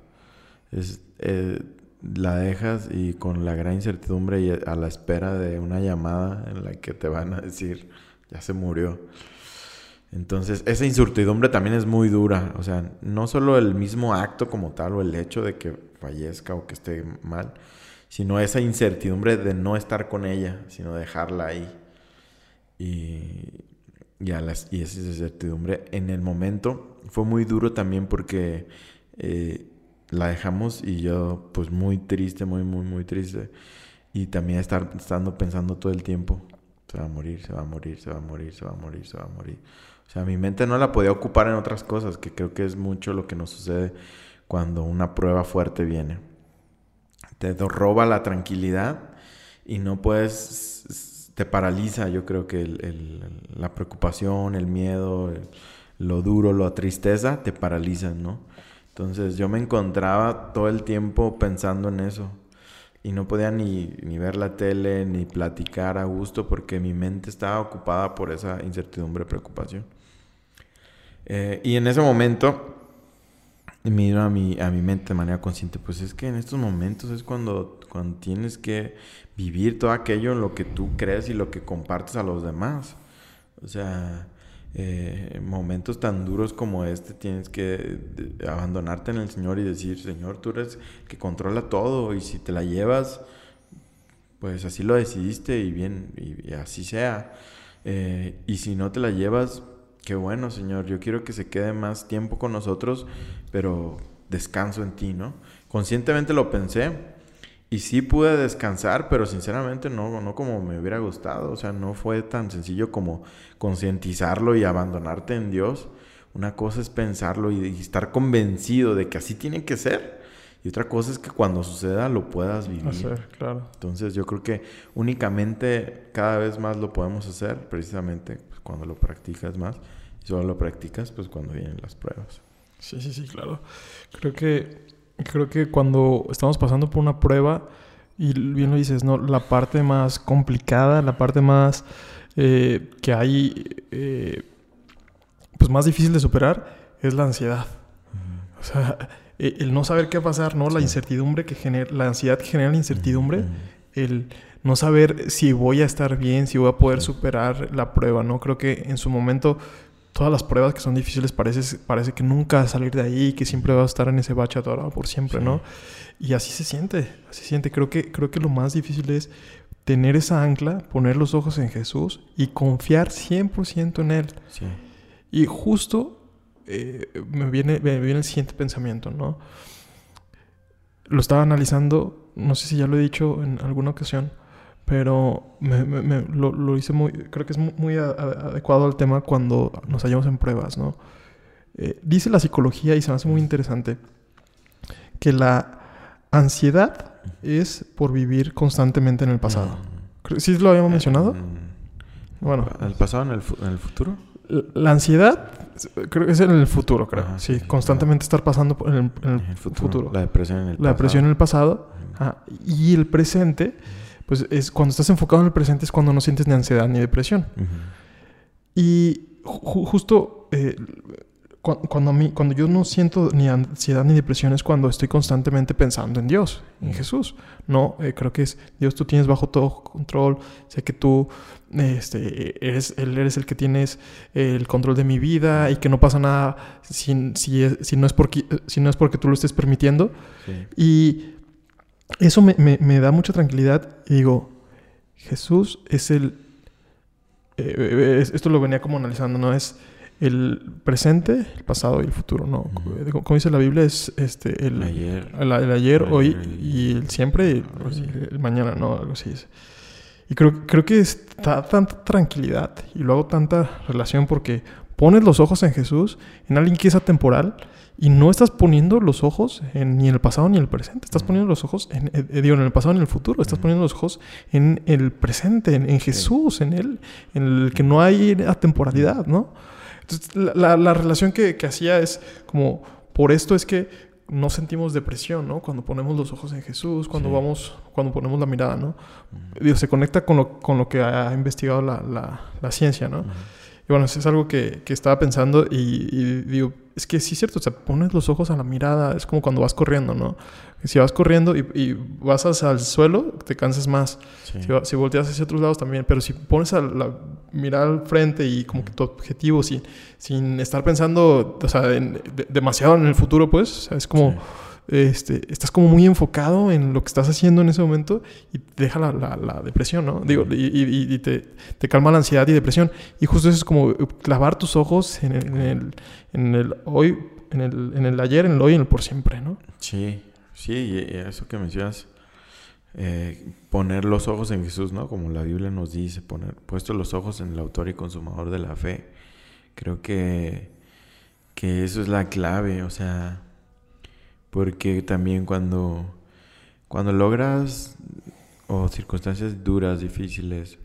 Es, eh, la dejas y con la gran incertidumbre y a la espera de una llamada en la que te van a decir, ya se murió. Entonces, esa incertidumbre también es muy dura. O sea, no solo el mismo acto como tal o el hecho de que fallezca o que esté mal, sino esa incertidumbre de no estar con ella, sino dejarla ahí. Y, y, y esa incertidumbre en el momento fue muy duro también porque eh, la dejamos y yo pues muy triste, muy, muy, muy triste. Y también estar estando pensando todo el tiempo, se va a morir, se va a morir, se va a morir, se va a morir, se va a morir. O sea, mi mente no la podía ocupar en otras cosas, que creo que es mucho lo que nos sucede cuando una prueba fuerte viene. Te roba la tranquilidad y no puedes, te paraliza, yo creo que la preocupación, el miedo, lo duro, la tristeza, te paralizan, ¿no? Entonces yo me encontraba todo el tiempo pensando en eso. Y no podía ni, ver la tele, ni platicar a gusto, porque mi mente estaba ocupada por esa incertidumbre, preocupación. Eh, y en ese momento, miro a mi, a mi mente de manera consciente, pues es que en estos momentos es cuando, cuando tienes que vivir todo aquello en lo que tú crees y lo que compartes a los demás. O sea, eh, momentos tan duros como este tienes que abandonarte en el Señor y decir, Señor, tú eres que controla todo y si te la llevas, pues así lo decidiste y bien, y, así sea. Eh, y si no te la llevas, qué bueno, Señor, yo quiero que se quede más tiempo con nosotros, pero descanso en ti, ¿no? Conscientemente lo pensé y sí pude descansar, pero sinceramente no, no como me hubiera gustado. O sea, no fue tan sencillo como concientizarlo y abandonarte en Dios. Una cosa es pensarlo y, estar convencido de que así tiene que ser. Y otra cosa es que cuando suceda lo puedas vivir. Hacer, claro. Entonces yo creo que únicamente cada vez más lo podemos hacer precisamente pues, cuando lo practicas más. Y solo lo practicas pues cuando vienen las pruebas. Sí, sí, sí, claro. Creo que creo que cuando estamos pasando por una prueba, y bien lo dices, ¿no? La parte más complicada, la parte más eh, que hay, eh, pues más difícil de superar, es la ansiedad. O sea, e, el no saber qué va a pasar, ¿no? La incertidumbre que genera, la ansiedad que genera la incertidumbre, el no saber si voy a estar bien, si voy a poder superar la prueba, ¿no? Creo que en su momento todas las pruebas que son difíciles parece, parece que nunca salir de ahí, que siempre vas a estar en ese bache atorado por siempre, ¿no? Y así se siente, así se siente. Creo que, creo que lo más difícil es tener esa ancla, poner los ojos en Jesús y confiar 100% en Él. Sí. Y justo eh, me, viene, me viene el siguiente pensamiento, ¿no? Lo estaba analizando, no sé si ya lo he dicho en alguna ocasión, pero me, lo, hice muy, creo que es muy, adecuado al tema cuando nos hallamos en pruebas, ¿no? Eh, dice la psicología y se me hace muy interesante que la ansiedad es por vivir constantemente en el pasado. Mm. ¿Sí lo habíamos mencionado? Mm. Bueno. ¿El pasado en el, en el futuro? La ansiedad, creo que es en el futuro, creo. Ajá, sí, constantemente estar pasando por- en el, en el En el futuro. futuro. La depresión en el La pasado. depresión en el pasado. ajá, y el presente, pues es cuando estás enfocado en el presente es cuando no sientes ni ansiedad ni depresión. Y ju- justo eh, cu- cuando, a mí, cuando yo no siento ni ansiedad ni depresión es cuando estoy constantemente pensando en Dios, en. Jesús. No, eh, creo que es Dios, tú tienes bajo todo control. Sé que tú este, eres, él eres el que tienes el control de mi vida y que no pasa nada si, es- si, no es porque, si no es porque tú lo estés permitiendo. Sí. Y eso me, me- me da mucha tranquilidad. Y digo, Jesús es el... eh, eh, es- esto lo venía como analizando, ¿no? Es el presente, el pasado y el futuro, ¿no? Eh, Como dice la Biblia, es este, el, Ayer. el, el ayer, El hoy ayer y el siempre y el, el mañana, ¿no? Algo así es. Y creo, creo que está tanta tranquilidad y luego tanta relación porque pones los ojos en Jesús, en alguien que es atemporal, y no estás poniendo los ojos en- ni en el pasado ni en el presente. Estás Ujú. poniendo los ojos en, eh, eh, digo, en el pasado ni en el futuro. Estás Ujú. poniendo los ojos en el presente, en, en Jesús, en Él, en el que no hay atemporalidad, ¿no? Entonces, la, la- la relación que, que hacía es como, por esto es que no sentimos depresión, ¿no? Cuando ponemos los ojos en Jesús, cuando Sí. vamos, cuando ponemos la mirada, ¿no? Digo, se conecta con lo, con lo que ha investigado la, la- la ciencia, ¿no? Y bueno, eso es algo que, que estaba pensando y, y digo, es que sí es cierto, o sea, pones los ojos a la mirada, es como cuando vas corriendo, ¿no? Si vas corriendo y, y vas hacia el suelo, te cansas más. Sí. Si, si volteas hacia otros lados también, pero si pones a la mirada al frente y como que tu objetivo, sin, sin estar pensando, o sea, en- de- demasiado en el futuro, pues, o sea, es como, Sí. Este, estás como muy enfocado en lo que estás haciendo en ese momento y te deja la, la- la depresión, ¿no? Digo, y, y- y te, te calma la ansiedad y depresión. Y justo eso es como clavar tus ojos en el, en el, en el hoy, en el, en el ayer, en el hoy y en el por siempre, ¿no? Sí, sí, y y eso que mencionas, eh, poner los ojos en Jesús, ¿no? Como la Biblia nos dice, poner puestos los ojos en el autor y consumador de la fe. Creo que, que eso es la clave, o sea, porque también cuando, cuando logras o circunstancias duras, difíciles,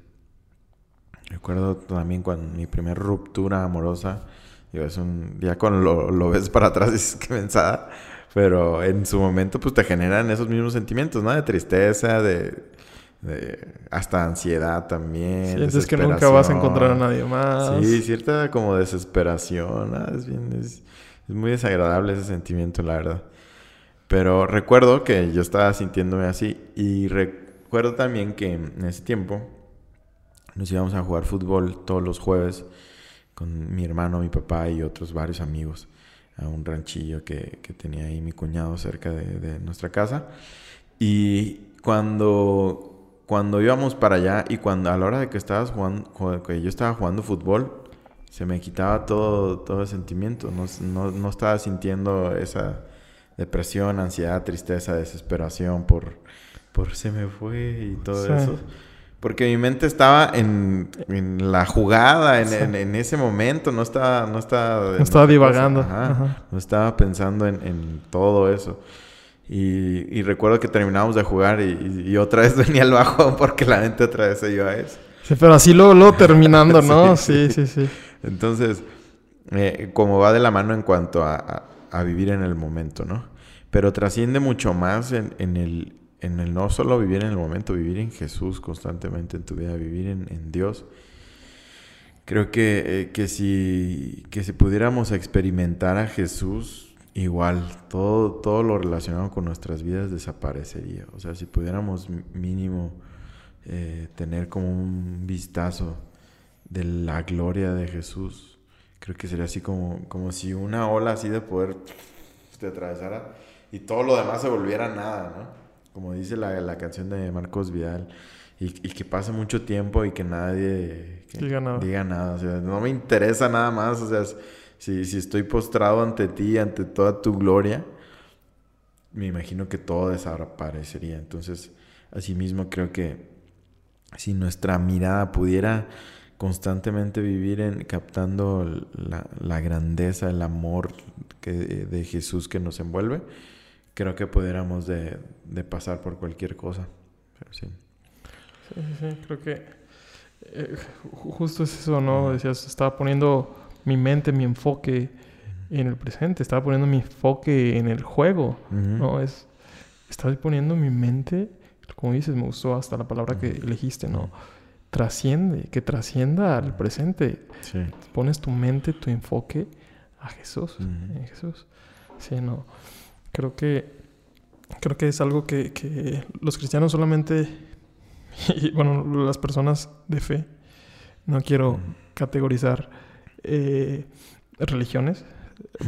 recuerdo también cuando mi primera ruptura amorosa, digo, es un, ya cuando lo, lo ves para atrás dices que pensada, pero en su momento pues te generan esos mismos sentimientos, ¿no? De tristeza, de, de hasta ansiedad también. Sientes que nunca vas a encontrar a nadie más. Sí, cierta como desesperación, ¿no? es, bien, es, es muy desagradable ese sentimiento, la verdad. Pero recuerdo que yo estaba sintiéndome así y recuerdo también que en ese tiempo nos íbamos a jugar fútbol todos los jueves con mi hermano, mi papá y otros varios amigos a un ranchillo que, que tenía ahí mi cuñado cerca de, nuestra casa. Y cuando, cuando íbamos para allá y cuando a la hora de que, estabas jugando, ju- que yo estaba jugando fútbol, se me quitaba todo, todo el sentimiento. No, no, no estaba sintiendo esa depresión, ansiedad, tristeza, desesperación por, por se me fue y todo Sí. eso. Porque mi mente estaba en, en la jugada, en, Sí. en- en ese momento, no estaba... No estaba, No estaba divagando. cosa. Ajá. Ajá. No estaba pensando en, en todo eso. Y, y recuerdo que terminábamos de jugar y, y otra vez venía el bajo porque la mente otra vez se iba a eso. Sí, pero así luego, luego terminando, ¿no? Sí, Sí, sí, sí. Entonces, eh, como va de la mano en cuanto a, a- a vivir en el momento, ¿no? Pero trasciende mucho más en, el, en el no solo vivir en el momento, vivir en Jesús constantemente en tu vida, vivir en, Dios. Creo que, eh, que, si, que si pudiéramos experimentar a Jesús, igual, todo, todo lo relacionado con nuestras vidas desaparecería. O sea, si pudiéramos mínimo eh, tener como un vistazo de la gloria de Jesús, creo que sería así como, como si una ola así de poder te atravesara y todo lo demás se volviera nada, ¿no? Como dice la, la canción de Marcos Vidal, y, y que pase mucho tiempo y que nadie que Diga nada. diga nada, o sea, no me interesa nada más, o sea, si, si estoy postrado ante ti, ante toda tu gloria, me imagino que todo desaparecería. Entonces, asimismo creo que si nuestra mirada pudiera constantemente vivir en captando la, la grandeza, el amor que, de Jesús que nos envuelve, creo que pudiéramos de, de pasar por cualquier cosa. Pero sí. Sí, sí, sí, creo que eh, justo es eso, ¿no? Decías, estaba poniendo mi mente, mi enfoque en el presente, estaba poniendo mi enfoque en el juego, ¿no? Es, estaba poniendo mi mente, como dices, me gustó hasta la palabra que elegiste, ¿no? Trasciende, que trascienda al presente. Sí. Pones tu mente, tu enfoque a Jesús, en Jesús. Sí, no. Creo que, creo que es algo que, que los cristianos solamente, y bueno, las personas de fe, no quiero categorizar eh, religiones,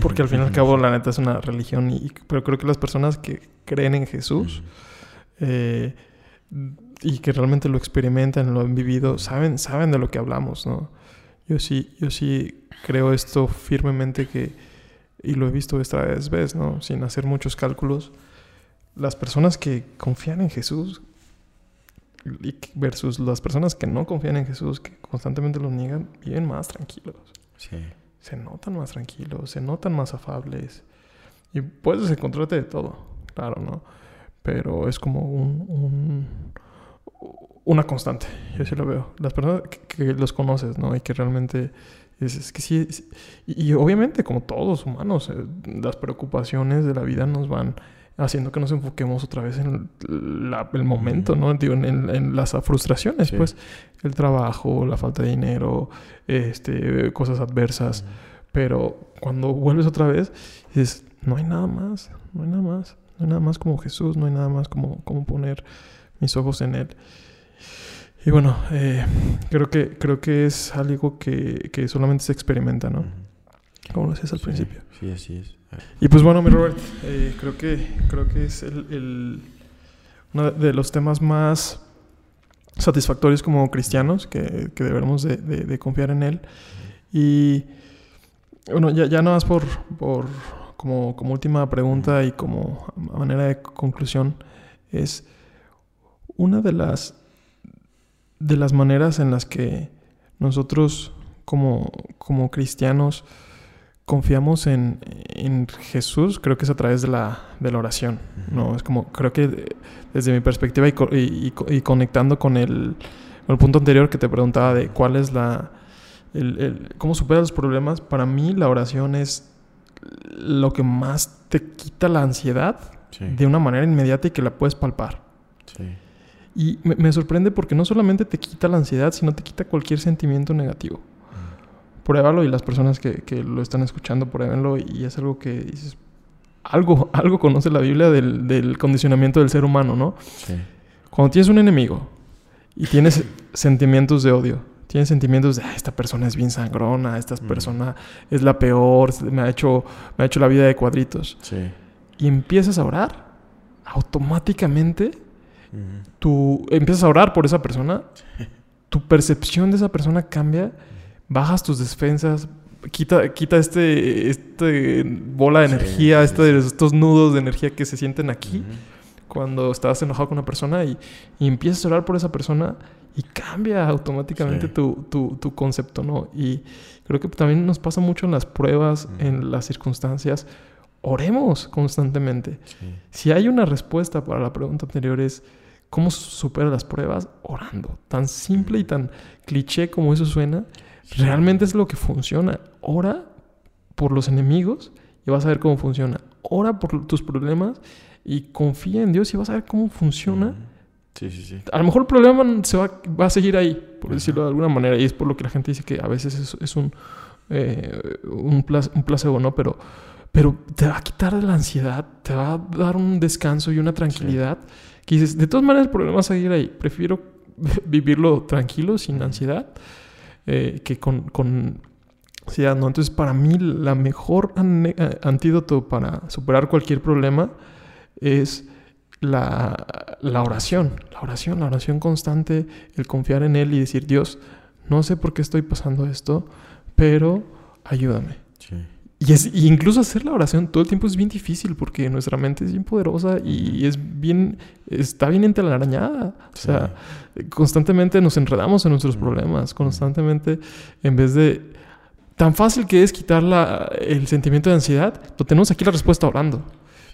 porque al fin y al cabo la neta es una religión, y, pero creo que las personas que creen en Jesús eh, y que realmente lo experimentan, lo han vivido, saben, saben de lo que hablamos, ¿no? Yo sí, yo sí creo esto firmemente que, y lo he visto esta vez, ¿no? Sin hacer muchos cálculos, las personas que confían en Jesús versus las personas que no confían en Jesús, que constantemente lo niegan, viven más tranquilos. Sí. Se notan más tranquilos, se notan más afables. Y puedes encontrarte de todo, claro, ¿no? Pero es como un, una constante, yo sí lo veo. Las personas que, los conoces, ¿no? Y que realmente es, que sí, y, obviamente como todos humanos, eh, las preocupaciones de la vida nos van haciendo que nos enfoquemos otra vez en el momento, ¿no? Digo, en, las frustraciones, pues, el trabajo, la falta de dinero, este, cosas adversas. Pero cuando vuelves otra vez, dices, no hay nada más, no hay nada más, no hay nada más como Jesús, no hay nada más como, como poner mis ojos en Él. Y bueno, eh, creo, que, creo que es algo que, que solamente se experimenta, ¿no? Como lo decías al principio. Sí, así es. Y pues bueno, mi Robert, eh, creo, que, creo que es el, uno de los temas más satisfactorios como cristianos, que, que debemos de, de, confiar en Él. Y bueno, ya, ya nada más por, por como, como última pregunta y como manera de conclusión, es una de las, de las maneras en las que nosotros como, como cristianos confiamos en, Jesús, creo que es a través de la, de la oración, ¿no? Es como, creo que desde mi perspectiva y, y, conectando con el, el, punto anterior que te preguntaba de cuál es la, el, cómo superar los problemas, para mí la oración es lo que más te quita la ansiedad de una manera inmediata y que la puedes palpar. Y me, me sorprende porque no solamente te quita la ansiedad, sino te quita cualquier sentimiento negativo pruébalo y las personas que, que lo están escuchando, pruébenlo y es algo que dices, algo, algo conoce la Biblia del, del condicionamiento del ser humano, ¿no? Sí. Cuando tienes un enemigo y tienes sentimientos de odio, tienes sentimientos de, esta persona es bien sangrona, esta persona es la peor, me ha, hecho, me ha hecho la vida de cuadritos. Sí. Y empiezas a orar, automáticamente tú empiezas a orar por esa persona, tu percepción de esa persona cambia bajas tus defensas, quita, quita este, este bola de energía, este, estos nudos de energía que se sienten aquí cuando estás enojado con una persona y, y, empiezas a orar por esa persona y cambia automáticamente tu, tu, tu, concepto, ¿no? Y creo que también nos pasa mucho en las pruebas, en las circunstancias. Oremos constantemente. Si hay una respuesta para la pregunta anterior es, ¿cómo supera las pruebas? Orando. Tan simple y tan cliché como eso suena, Realmente es lo que funciona. Ora por los enemigos y vas a ver cómo funciona. Ora por tus problemas y confía en Dios y vas a ver cómo funciona. Sí, sí, sí. A lo mejor el problema se va, va a seguir ahí, por decirlo de alguna manera. Y es por lo que la gente dice que a veces es, es un, eh, un, un, placebo, ¿no? Pero, pero te va a quitar la ansiedad, te va a dar un descanso y una tranquilidad. Que dices, de todas maneras el problema va a seguir ahí. Prefiero vivirlo tranquilo, sin ansiedad eh, que con, con ¿no? Entonces, para mí, la mejor eh, antídoto para superar cualquier problema es la, la, oración. La oración, la oración constante, el confiar en Él y decir, Dios, no sé por qué estoy pasando esto, pero ayúdame. Y, es, incluso hacer la oración todo el tiempo es bien difícil porque nuestra mente es bien poderosa y es bien, está bien entelarañada. O sea, constantemente nos enredamos en nuestros problemas, constantemente, en vez de... Tan fácil que es quitar la, el sentimiento de ansiedad, lo tenemos aquí la respuesta orando.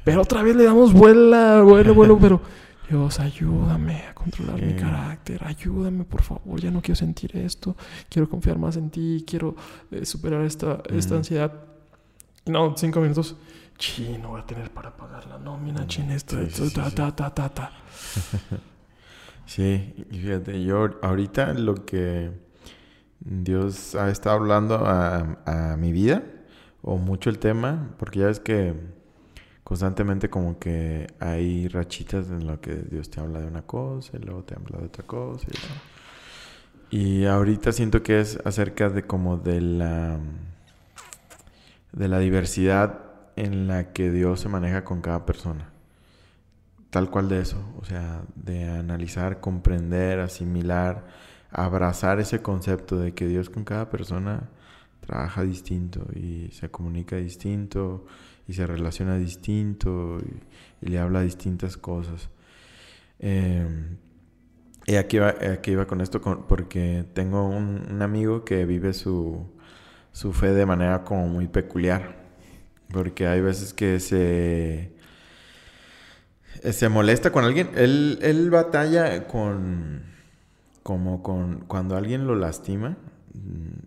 Pero otra vez le damos vuela, vuelo, vuelo, pero Dios, ayúdame a controlar mi carácter, ayúdame, por favor, ya no quiero sentir esto, quiero confiar más en ti, quiero eh, superar esta, esta ansiedad. No, cinco minutos, chin, no voy a tener para pagar la nómina, chin, esto, Sí, esto, ta, ta, ta, ta, ta. Sí, y fíjate, yo ahorita lo que Dios ha estado hablando a, a mi vida, o mucho el tema, porque ya ves que constantemente como que hay rachitas en lo que Dios te habla de una cosa y luego te habla de otra cosa. Y, y ahorita siento que es acerca de como de la de la diversidad en la que Dios se maneja con cada persona. Tal cual de eso, o sea, de analizar, comprender, asimilar, abrazar ese concepto de que Dios con cada persona trabaja distinto y se comunica distinto y se relaciona distinto y, le habla distintas cosas. Eh, y aquí iba, aquí iba con esto con- porque tengo un amigo que vive su, su fe de manera como muy peculiar. Porque hay veces que se, se molesta con alguien. Él, él batalla con, como con, cuando alguien lo lastima, mm,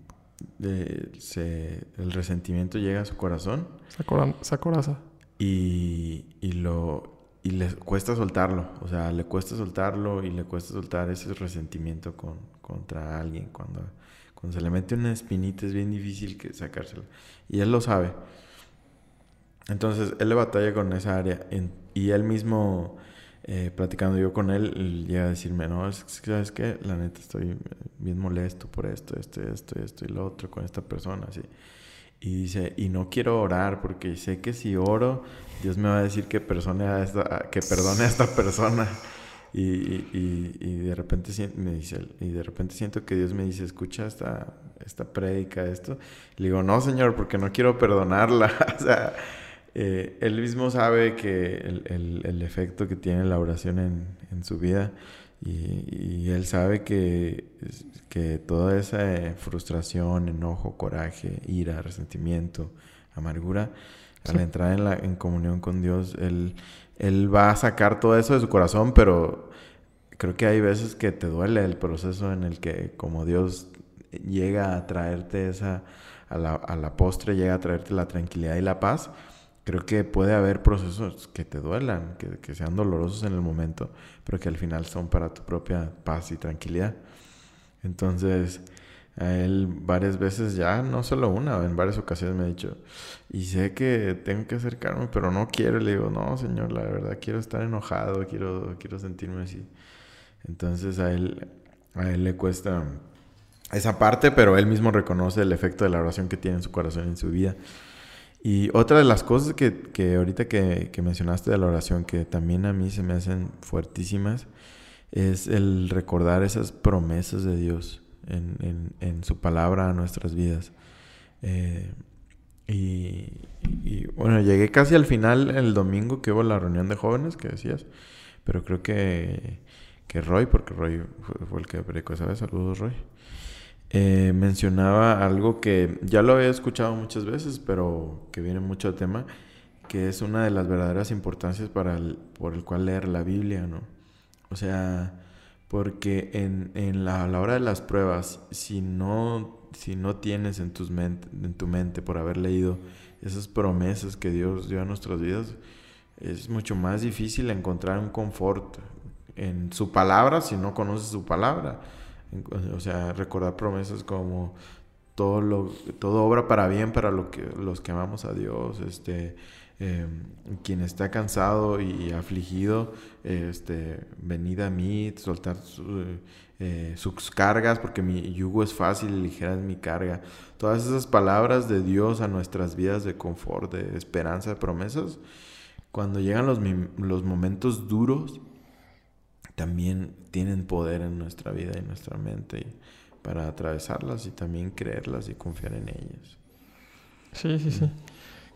de- se- el resentimiento llega a su corazón Sakura- Sakuraza. y, y lo y le cuesta soltarlo, o sea, le cuesta soltarlo y le cuesta soltar ese resentimiento con, contra alguien cuando, cuando se le mete una espinita es bien difícil que sacársela y él lo sabe. Entonces él le batalla con esa área en- y él mismo eh, platicando yo con él llega a decirme no es sabes qué la neta estoy bien molesto por esto esto esto esto y lo otro con esta persona así y dice, y no quiero orar porque sé que si oro, Dios me va a decir que, persone a esta, que perdone a esta persona. Y, y- y- de repente me dice, y de repente siento que Dios me dice, escucha esta, esta prédica, esto. Le digo, no, Señor, porque no quiero perdonarla. o sea, eh, él mismo sabe que el, el- el efecto que tiene la oración en, en su vida. Y, y él sabe que, que toda esa eh, frustración, enojo, coraje, ira, resentimiento, amargura, Sí. al entrar en, la, en comunión con Dios, él, él va a sacar todo eso de su corazón, pero creo que hay veces que te duele el proceso en el que como Dios llega a traerte esa, a la, a la postre, llega a traerte la tranquilidad y la paz. Creo que puede haber procesos que te duelan, que, que sean dolorosos en el momento, pero que al final son para tu propia paz y tranquilidad. Entonces, a él varias veces ya, no solo una, en varias ocasiones me ha dicho, y sé que tengo que acercarme, pero no quiero. Le digo, no, señor, la verdad quiero estar enojado, quiero, quiero sentirme así. Entonces a él, a él le cuesta esa parte, pero él mismo reconoce el efecto de la oración que tiene en su corazón en su vida. Y otra de las cosas que, que ahorita que, que mencionaste de la oración, que también a mí se me hacen fuertísimas, es el recordar esas promesas de Dios en, en, en su palabra a nuestras vidas. Eh, y, y, bueno, llegué casi al final el domingo que hubo la reunión de jóvenes que decías, pero creo que, que Roy, porque Roy fue, el que predicó esa vez, saludos Roy, eh, mencionaba algo que ya lo había escuchado muchas veces, pero que viene mucho al tema, que es una de las verdaderas importancias para el, por el cual leer la Biblia, ¿no? O sea, porque en, en la, la hora de las pruebas, si no, si no tienes en, tus mente, en tu mente por haber leído esas promesas que Dios dio a nuestras vidas, es mucho más difícil encontrar un confort en su palabra si no conoces su palabra. O sea, recordar promesas como todo lo todo obra para bien para lo que, los que amamos a Dios, este eh, quien está cansado y afligido, este venid a mí, soltar su, eh, sus cargas, porque mi yugo es fácil y ligera es mi carga. Todas esas palabras de Dios a nuestras vidas de confort, de esperanza, de promesas, cuando llegan los, los momentos duros, también tienen poder en nuestra vida y nuestra mente para atravesarlas y también creerlas y confiar en ellas. Sí, sí, sí.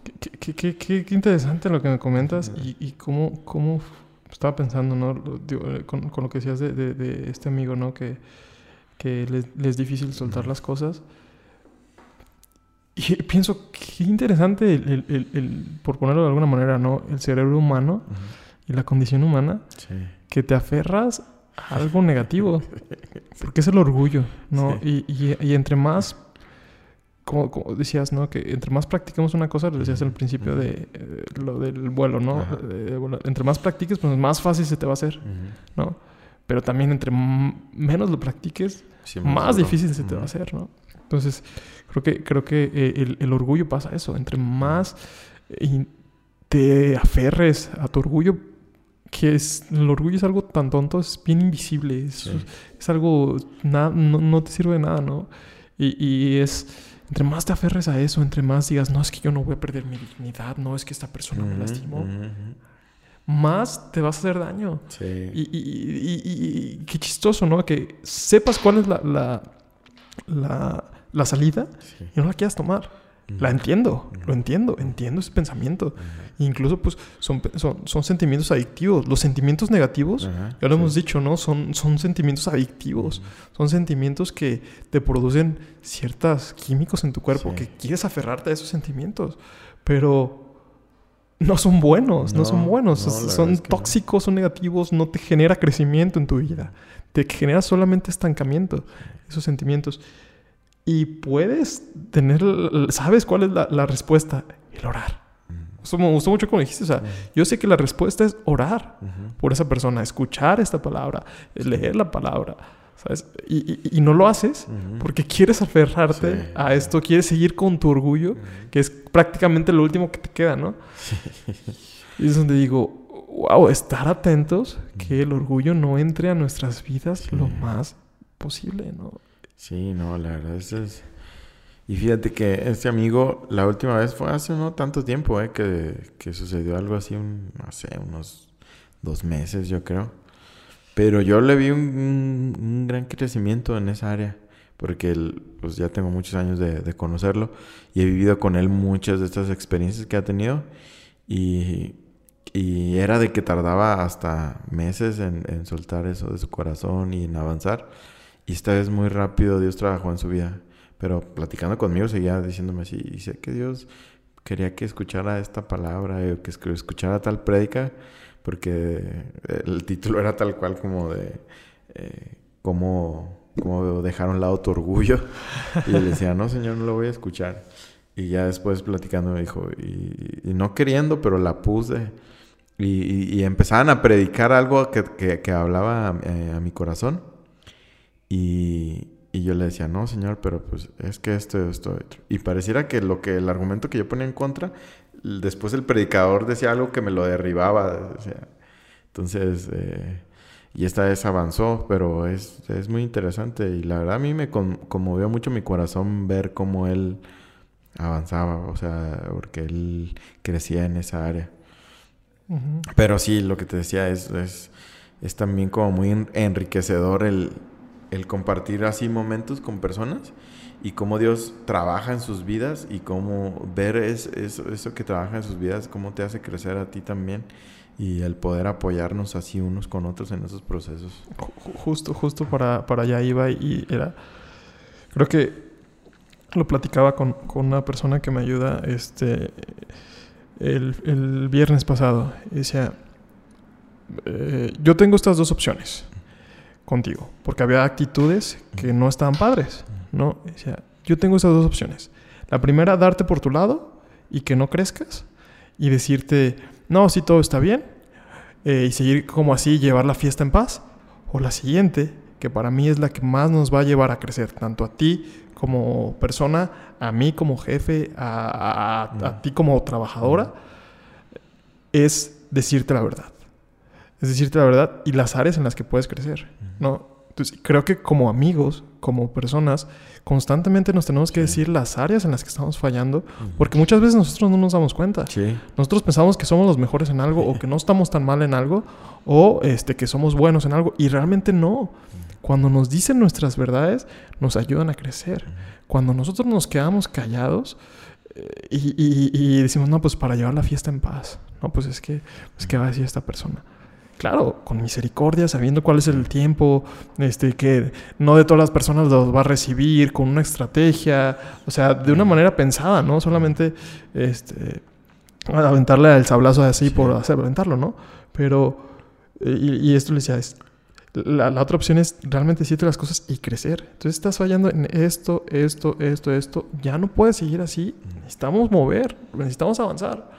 Qué, qué, qué, qué, interesante lo que me comentas y, y cómo, cómo estaba pensando, ¿no? Digo, con, con, lo que decías de, de, de, este amigo, ¿no? Que, que le, es difícil soltar las cosas. Y pienso, qué interesante, el, el, el, el, por ponerlo de alguna manera, ¿no? El cerebro humano uh -huh. y la condición humana. Sí. que te aferras a algo negativo. Porque es el orgullo, ¿no? Y, y, y, entre más, como, como, decías, ¿no? Que entre más practiquemos una cosa, lo decías al principio de eh, lo del vuelo, ¿no? Eh, bueno, entre más practiques, pues más fácil se te va a hacer, ¿no? Pero también entre menos lo practiques, Sí, más difícil se te va a hacer, ¿no? Entonces, creo que, creo que eh, el, el orgullo pasa eso. Entre más eh, te aferres a tu orgullo, que es, el orgullo es algo tan tonto, es bien invisible, es, Sí. es algo, na- no, no te sirve de nada, ¿no? Y, y es, entre más te aferres a eso, entre más digas, no, es que yo no voy a perder mi dignidad, no, es que esta persona me lastimó, más te vas a hacer daño. Sí. Y, y- y- y- y qué chistoso, ¿no? Que sepas cuál es la, la, la, la salida sí. y no la quieras tomar. La entiendo, lo entiendo, entiendo ese pensamiento. Incluso, pues, son, son, son sentimientos adictivos. Los sentimientos negativos, Ajá, ya lo hemos dicho, ¿no? Son, son sentimientos adictivos. Son sentimientos que te producen ciertos químicos en tu cuerpo Sí. que quieres aferrarte a esos sentimientos. Pero no son buenos, no, No, son buenos. no, son que no. tóxicos, son negativos, no te genera crecimiento en tu vida. Te genera solamente estancamiento, esos sentimientos. Y puedes tener, ¿sabes cuál es la, la respuesta? El orar. Eso me gustó mucho como dijiste. O sea, yo sé que la respuesta es orar Ujú. por esa persona, escuchar esta palabra, leer la palabra, ¿sabes? Y, y- y no lo haces porque quieres aferrarte Sí. a esto, quieres seguir con tu orgullo, que es prácticamente lo último que te queda, ¿no? Y es donde digo, wow, estar atentos que el orgullo no entre a nuestras vidas Sí. lo más posible, ¿no? Sí, no, la verdad es, es- Y fíjate que este amigo, la última vez fue hace no tanto tiempo, eh, que, que sucedió algo así, un, no sé, unos dos meses yo creo. Pero yo le vi un, un- un gran crecimiento en esa área, porque él, pues ya tengo muchos años de, de conocerlo y he vivido con él muchas de estas experiencias que ha tenido. Y, y era de que tardaba hasta meses en, en soltar eso de su corazón y en avanzar. Y esta vez muy rápido Dios trabajó en su vida. Pero platicando conmigo seguía diciéndome así, y sé que Dios quería que escuchara esta palabra eh, o que escu- escuchara tal prédica, porque el título era tal cual como de eh, cómo, cómo dejar a un lado tu orgullo. Y le decía, no, Señor, no lo voy a escuchar. Y ya después platicando me dijo, y, y no queriendo, pero la puse. Y, y- y empezaban a predicar algo que, que- que hablaba eh, a mi corazón. Y, y yo le decía, no, señor, pero pues es que esto, esto, otro. Y pareciera que lo que el argumento que yo ponía en contra, después el predicador decía algo que me lo derribaba. o sea, entonces, eh, y esta vez avanzó, pero es, es muy interesante. Y la verdad a mí me con- conmovió mucho mi corazón ver cómo él avanzaba, o sea, porque él crecía en esa área. Pero sí, lo que te decía es, es, es también como muy en- enriquecedor el, el compartir así momentos con personas y cómo Dios trabaja en sus vidas y cómo ver es, eso, que trabaja en sus vidas, cómo te hace crecer a ti también y el poder apoyarnos así unos con otros en esos procesos. Ju- Justo, justo para, para allá iba y era... Creo que lo platicaba con, con una persona que me ayuda este, el, el viernes pasado. Y decía, eh, yo tengo estas dos opciones contigo, porque había actitudes que no estaban padres, ¿no? Y decía, yo tengo estas dos opciones. La primera, darte por tu lado y que no crezcas y decirte, no, sí, todo está bien, eh, y seguir como así, llevar la fiesta en paz. O la siguiente, que para mí es la que más nos va a llevar a crecer, tanto a ti como persona, a mí como jefe, a, a- a- a Mm. ti como trabajadora, es decirte la verdad. Es decirte la verdad y las áreas en las que puedes crecer, ¿no? Entonces, creo que como amigos, como personas, constantemente nos tenemos que decir las áreas en las que estamos fallando, porque muchas veces nosotros no nos damos cuenta. Sí, Nosotros pensamos que somos los mejores en algo o que no estamos tan mal en algo o este, que somos buenos en algo y realmente no. Cuando nos dicen nuestras verdades, nos ayudan a crecer. Cuando nosotros nos quedamos callados eh, y, y- y decimos, no, pues para llevar la fiesta en paz, no, pues es que, pues, ¿qué va a decir esta persona? Claro, con misericordia, sabiendo cuál es el tiempo, este, que no de todas las personas los va a recibir, con una estrategia, o sea, de una manera pensada, ¿no? Solamente, este, aventarle el sablazo así Sí. por hacer aventarlo, ¿no? Pero Y, y esto le decía, es, la, la, otra opción es realmente decirte las cosas y crecer. Entonces estás fallando en esto, esto, esto, esto. Ya no puedes seguir así. Necesitamos mover, necesitamos avanzar.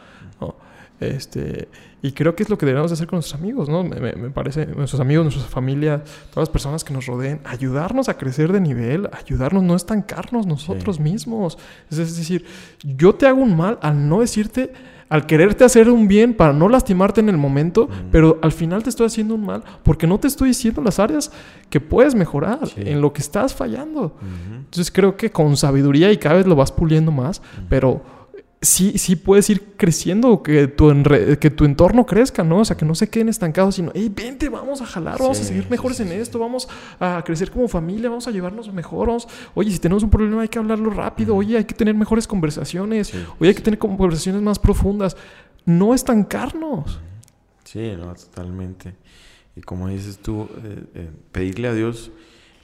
Este, y creo que es lo que debemos hacer con nuestros amigos, ¿no? Me, me, parece, nuestros amigos, nuestra familia, todas las personas que nos rodeen, ayudarnos a crecer de nivel, ayudarnos, no estancarnos nosotros sí. mismos. Es, es decir, yo te hago un mal al no decirte al quererte hacer un bien para no lastimarte en el momento, mm. pero al final te estoy haciendo un mal porque no te estoy diciendo las áreas que puedes mejorar, sí. en lo que estás fallando. Entonces creo que con sabiduría y cada vez lo vas puliendo más, pero sí, sí puedes ir creciendo, que tu, que tu entorno crezca, ¿no? O sea, que no se queden estancados, sino, hey, vente, vamos a jalar, vamos sí, a seguir mejores sí, sí, en esto, vamos a crecer como familia, vamos a llevarnos mejor, vamos, oye, si tenemos un problema hay que hablarlo rápido, oye, hay que tener mejores conversaciones, oye, hay que tener conversaciones más profundas, no estancarnos. Sí, no, totalmente. Y como dices tú, eh, eh, pedirle a Dios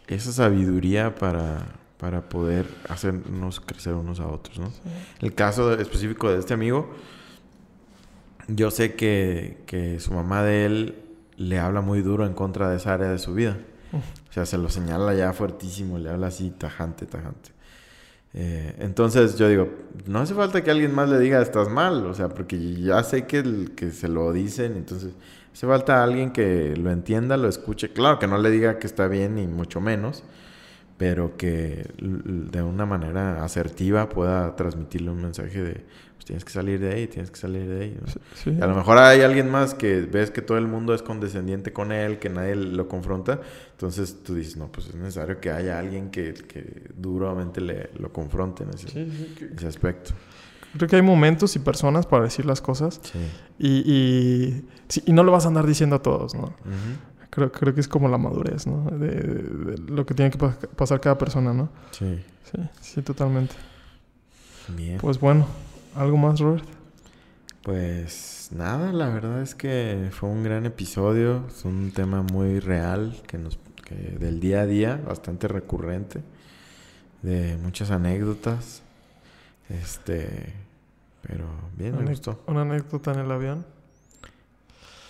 esa sabiduría para para poder hacernos crecer unos a otros, ¿no? Sí. El caso específico de este amigo, yo sé que, que, su mamá de él le habla muy duro en contra de esa área de su vida. Uh. O sea, se lo señala ya fuertísimo, le habla así tajante, tajante. Eh, entonces yo digo, no hace falta que alguien más le diga estás mal, o sea, porque ya sé que, el, que se lo dicen, entonces hace falta alguien que lo entienda, lo escuche. Claro que no le diga que está bien, ni mucho menos, pero que de una manera asertiva pueda transmitirle un mensaje de pues tienes que salir de ahí, tienes que salir de ahí. ¿no? Sí. A lo mejor hay alguien más que ves que todo el mundo es condescendiente con él, que nadie lo confronta, entonces tú dices, no, pues es necesario que haya alguien que, que duramente le, lo confronte en ese, sí, sí, ese, aspecto. Creo que hay momentos y personas para decir las cosas y, y, y, no lo vas a andar diciendo a todos, ¿no? Uh -huh. Creo, creo que es como la madurez, ¿no? De, de, de lo que tiene que pa pasar cada persona, ¿no? Sí. Sí, sí, totalmente. Bien. Pues bueno, ¿algo más, Robert? Pues nada, la verdad es que fue un gran episodio. Es un tema muy real, que nos, que del día a día, bastante recurrente, de muchas anécdotas. Este, pero bien, me gustó. ¿Una anécdota en el avión?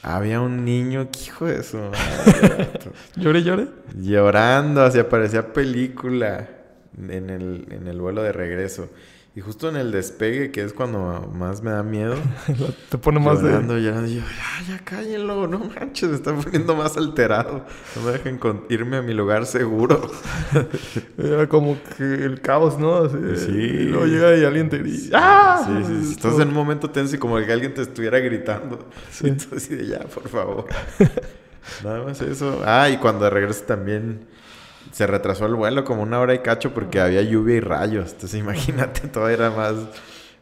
Había un niño que hijo de su madre. ¿Llore, llore? Llorando, así parecía película en el, en el vuelo de regreso. Y justo en el despegue, que es cuando más me da miedo. Te pone más llorando, de... Llorando, yo, ya, ya cállenlo, no manches, me está poniendo más alterado. No me dejen con, irme a mi lugar seguro. Era como que el caos, ¿no? Así, sí. Y luego llega y alguien te dice, ¡ah! Sí, sí, sí. Estás en un momento tenso y como que alguien te estuviera gritando. Sí. Entonces, ya, por favor. Nada más eso. Ah, y cuando regreso también se retrasó el vuelo como una hora y cacho porque había lluvia y rayos. Entonces imagínate, todo era más...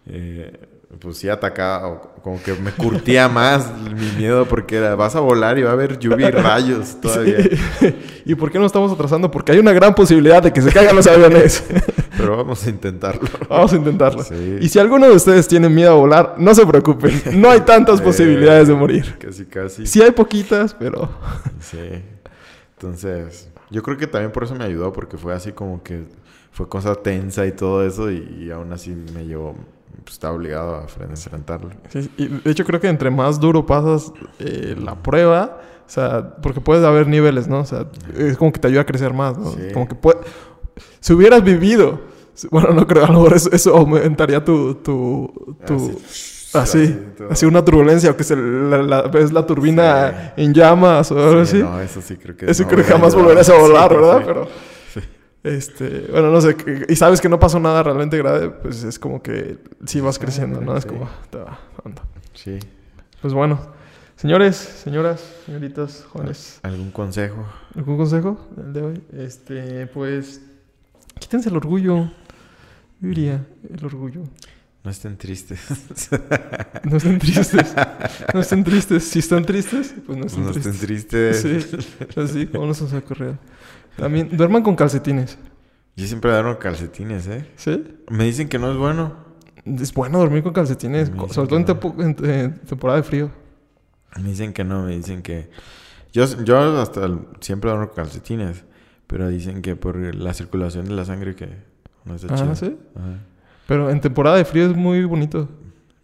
Eh, pues sí atacaba, como que me curtía más mi miedo porque era, vas a volar y va a haber lluvia y rayos todavía. Sí. ¿Y por qué no estamos atrasando? Porque hay una gran posibilidad de que se caigan los aviones. Pero vamos a intentarlo. Vamos a intentarlo. Sí. Y si alguno de ustedes tiene miedo a volar, no se preocupen. No hay tantas posibilidades de morir. Casi, casi. Sí hay poquitas, pero... Sí. Entonces... Yo creo que también por eso me ayudó, porque fue así como que fue cosa tensa y todo eso, y, y aún así me llevó, pues, estaba obligado a enfrentarlo. Sí, y de hecho creo que entre más duro pasas eh, la prueba, o sea, porque puedes haber niveles, ¿no? O sea, es como que te ayuda a crecer más, ¿no? Sí. Como que puede... Si hubieras vivido, bueno, no creo, a lo mejor eso, eso aumentaría tu... tu, tu... Ah, sí Así, así una turbulencia, o que se la, la, ves la turbina sí. en llamas o algo sí, así. No, eso sí creo que Eso no, creo que jamás volverás a volar, ¿verdad? Pero, este, bueno, no sé, y sabes que no pasó nada realmente grave, pues es como que sí vas creciendo, ¿no? Es como, te va dando. Sí. Pues bueno, señores, señoras, señoritas, jóvenes. ¿Algún consejo? ¿Algún consejo el de hoy? Este, pues, quítense el orgullo, yo diría, el orgullo. No estén tristes. no estén tristes. No estén tristes. Si están tristes, pues no estén no tristes. estén tristes. Sí, así como nos ha ocurrido. También duerman con calcetines. Yo siempre duermo calcetines, ¿eh? ¿Sí? Me dicen que no es bueno. Es bueno dormir con calcetines, sobre todo en, no. en, en, temporada de frío. Me dicen que no, me dicen que... Yo, yo hasta siempre duermo con calcetines, pero dicen que por la circulación de la sangre que no está ah, chido. ¿sí? Ajá. Pero en temporada de frío es muy bonito.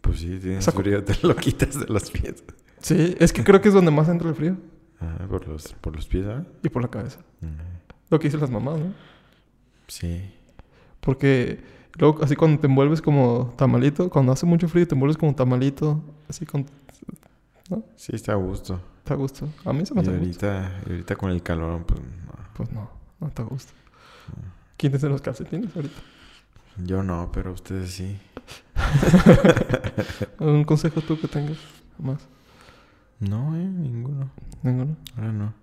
Pues sí, tienes Saco. frío, te lo quitas de los pies. Sí, es que creo que es donde más entra el frío. Ah, por los, por los pies, ¿ah? Y por la cabeza. Mm, Lo que dicen las mamás, ¿no? Sí. Porque luego, así cuando te envuelves como tamalito, cuando hace mucho frío te envuelves como tamalito, así con... Sí, está a gusto. Está a gusto. A mí se Y me hace gusto. ahorita, y ahorita con el calor, pues no. Pues no, no está a gusto. Quítense los calcetines ahorita. Yo no, pero ustedes sí. ¿Un consejo tú que tengas? Más. No, eh, ninguno. Ninguno. Ahora no.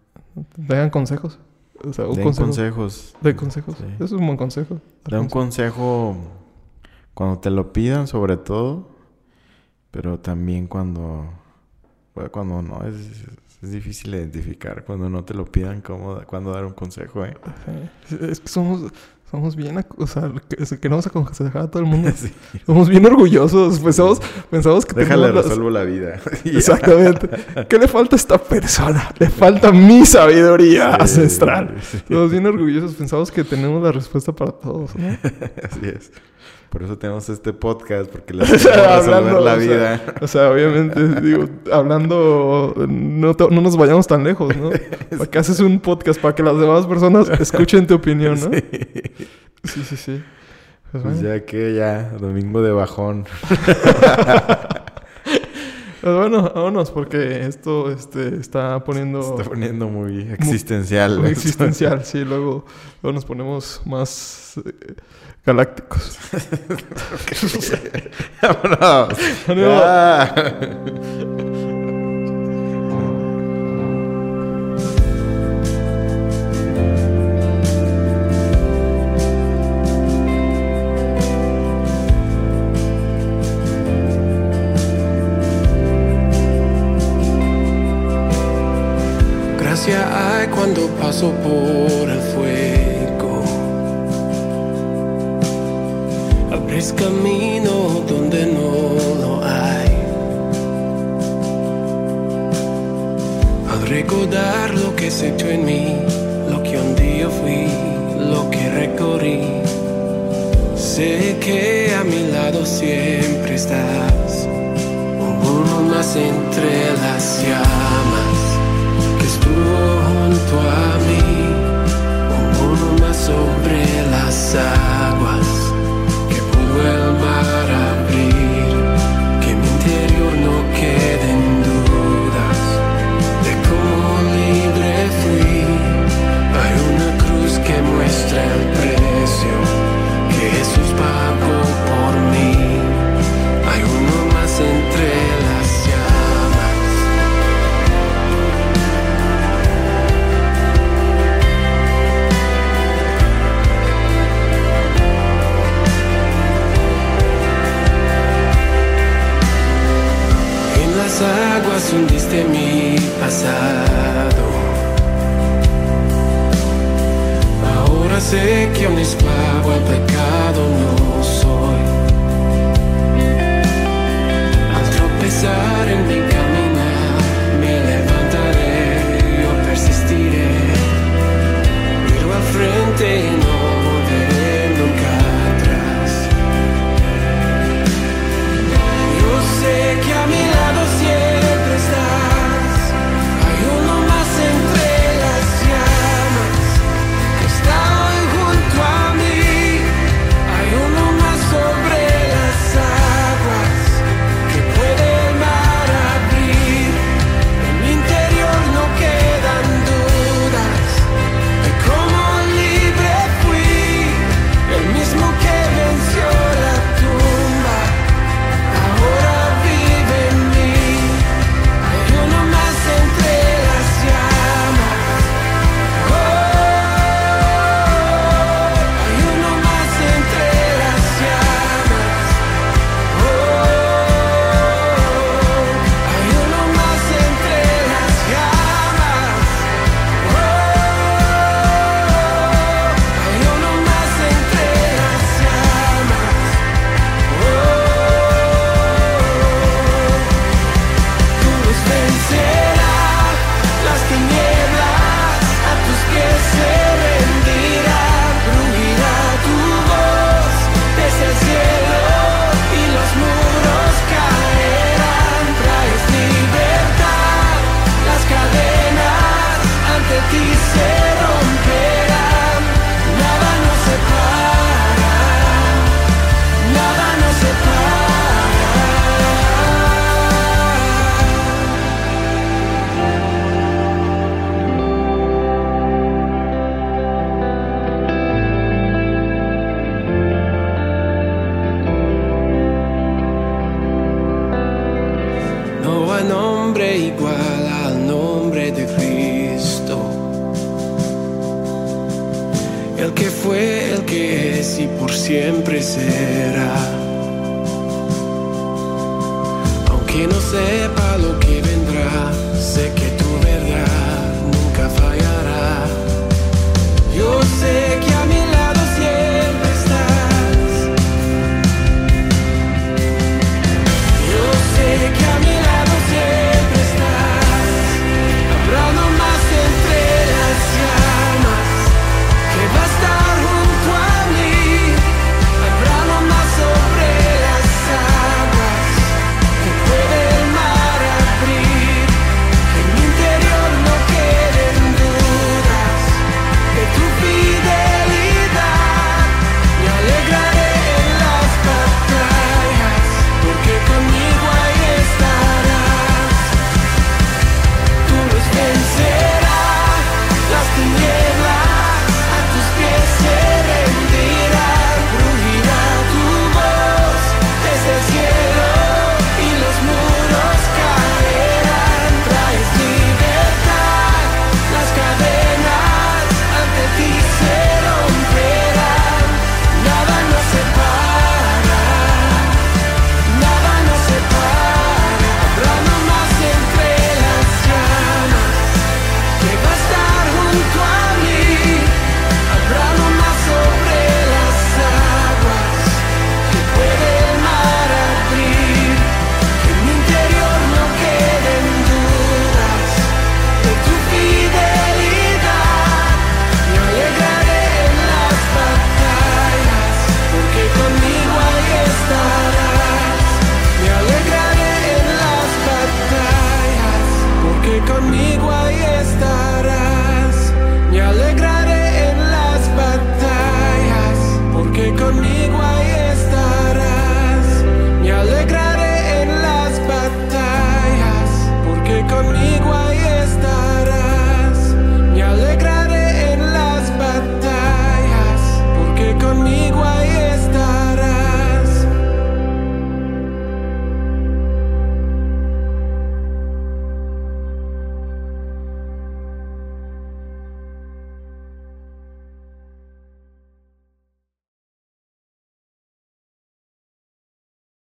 Dejan consejos. O sea, un Den consejo. consejos. De consejos. Sí. Eso es un buen consejo. Da un consejo. cuando te lo pidan, sobre todo. Pero también cuando. bueno, cuando no. Es, es difícil identificar. Cuando no te lo pidan, cómo, cuándo dar un consejo, ¿eh? Es que somos, somos bien... O sea, queremos aconsejar a todo el mundo. Sí. Somos bien orgullosos. Pensamos, pensamos que Déjale, las- resuelvo la vida. Exactamente. ¿Qué le falta a esta persona? Le falta mi sabiduría Sí, ancestral. sí. Somos bien orgullosos. Pensamos que tenemos la respuesta para todos, ¿no? Así es. Por eso tenemos este podcast, porque les Hablando, la o sea, vida. O sea, obviamente, digo, hablando, no, te- no nos vayamos tan lejos, ¿no? ¿Para qué haces un podcast? Para que las demás personas escuchen tu opinión, ¿no? Sí, sí, sí. Pues Pues bueno, ya que ya, domingo de bajón. Pues bueno, vámonos, porque esto este, está poniendo Se está poniendo muy existencial. muy existencial. Sí, luego, luego nos ponemos más eh, galácticos. Vámonos. Ánimo. Ya. Gracia hay cuando paso por Abres camino donde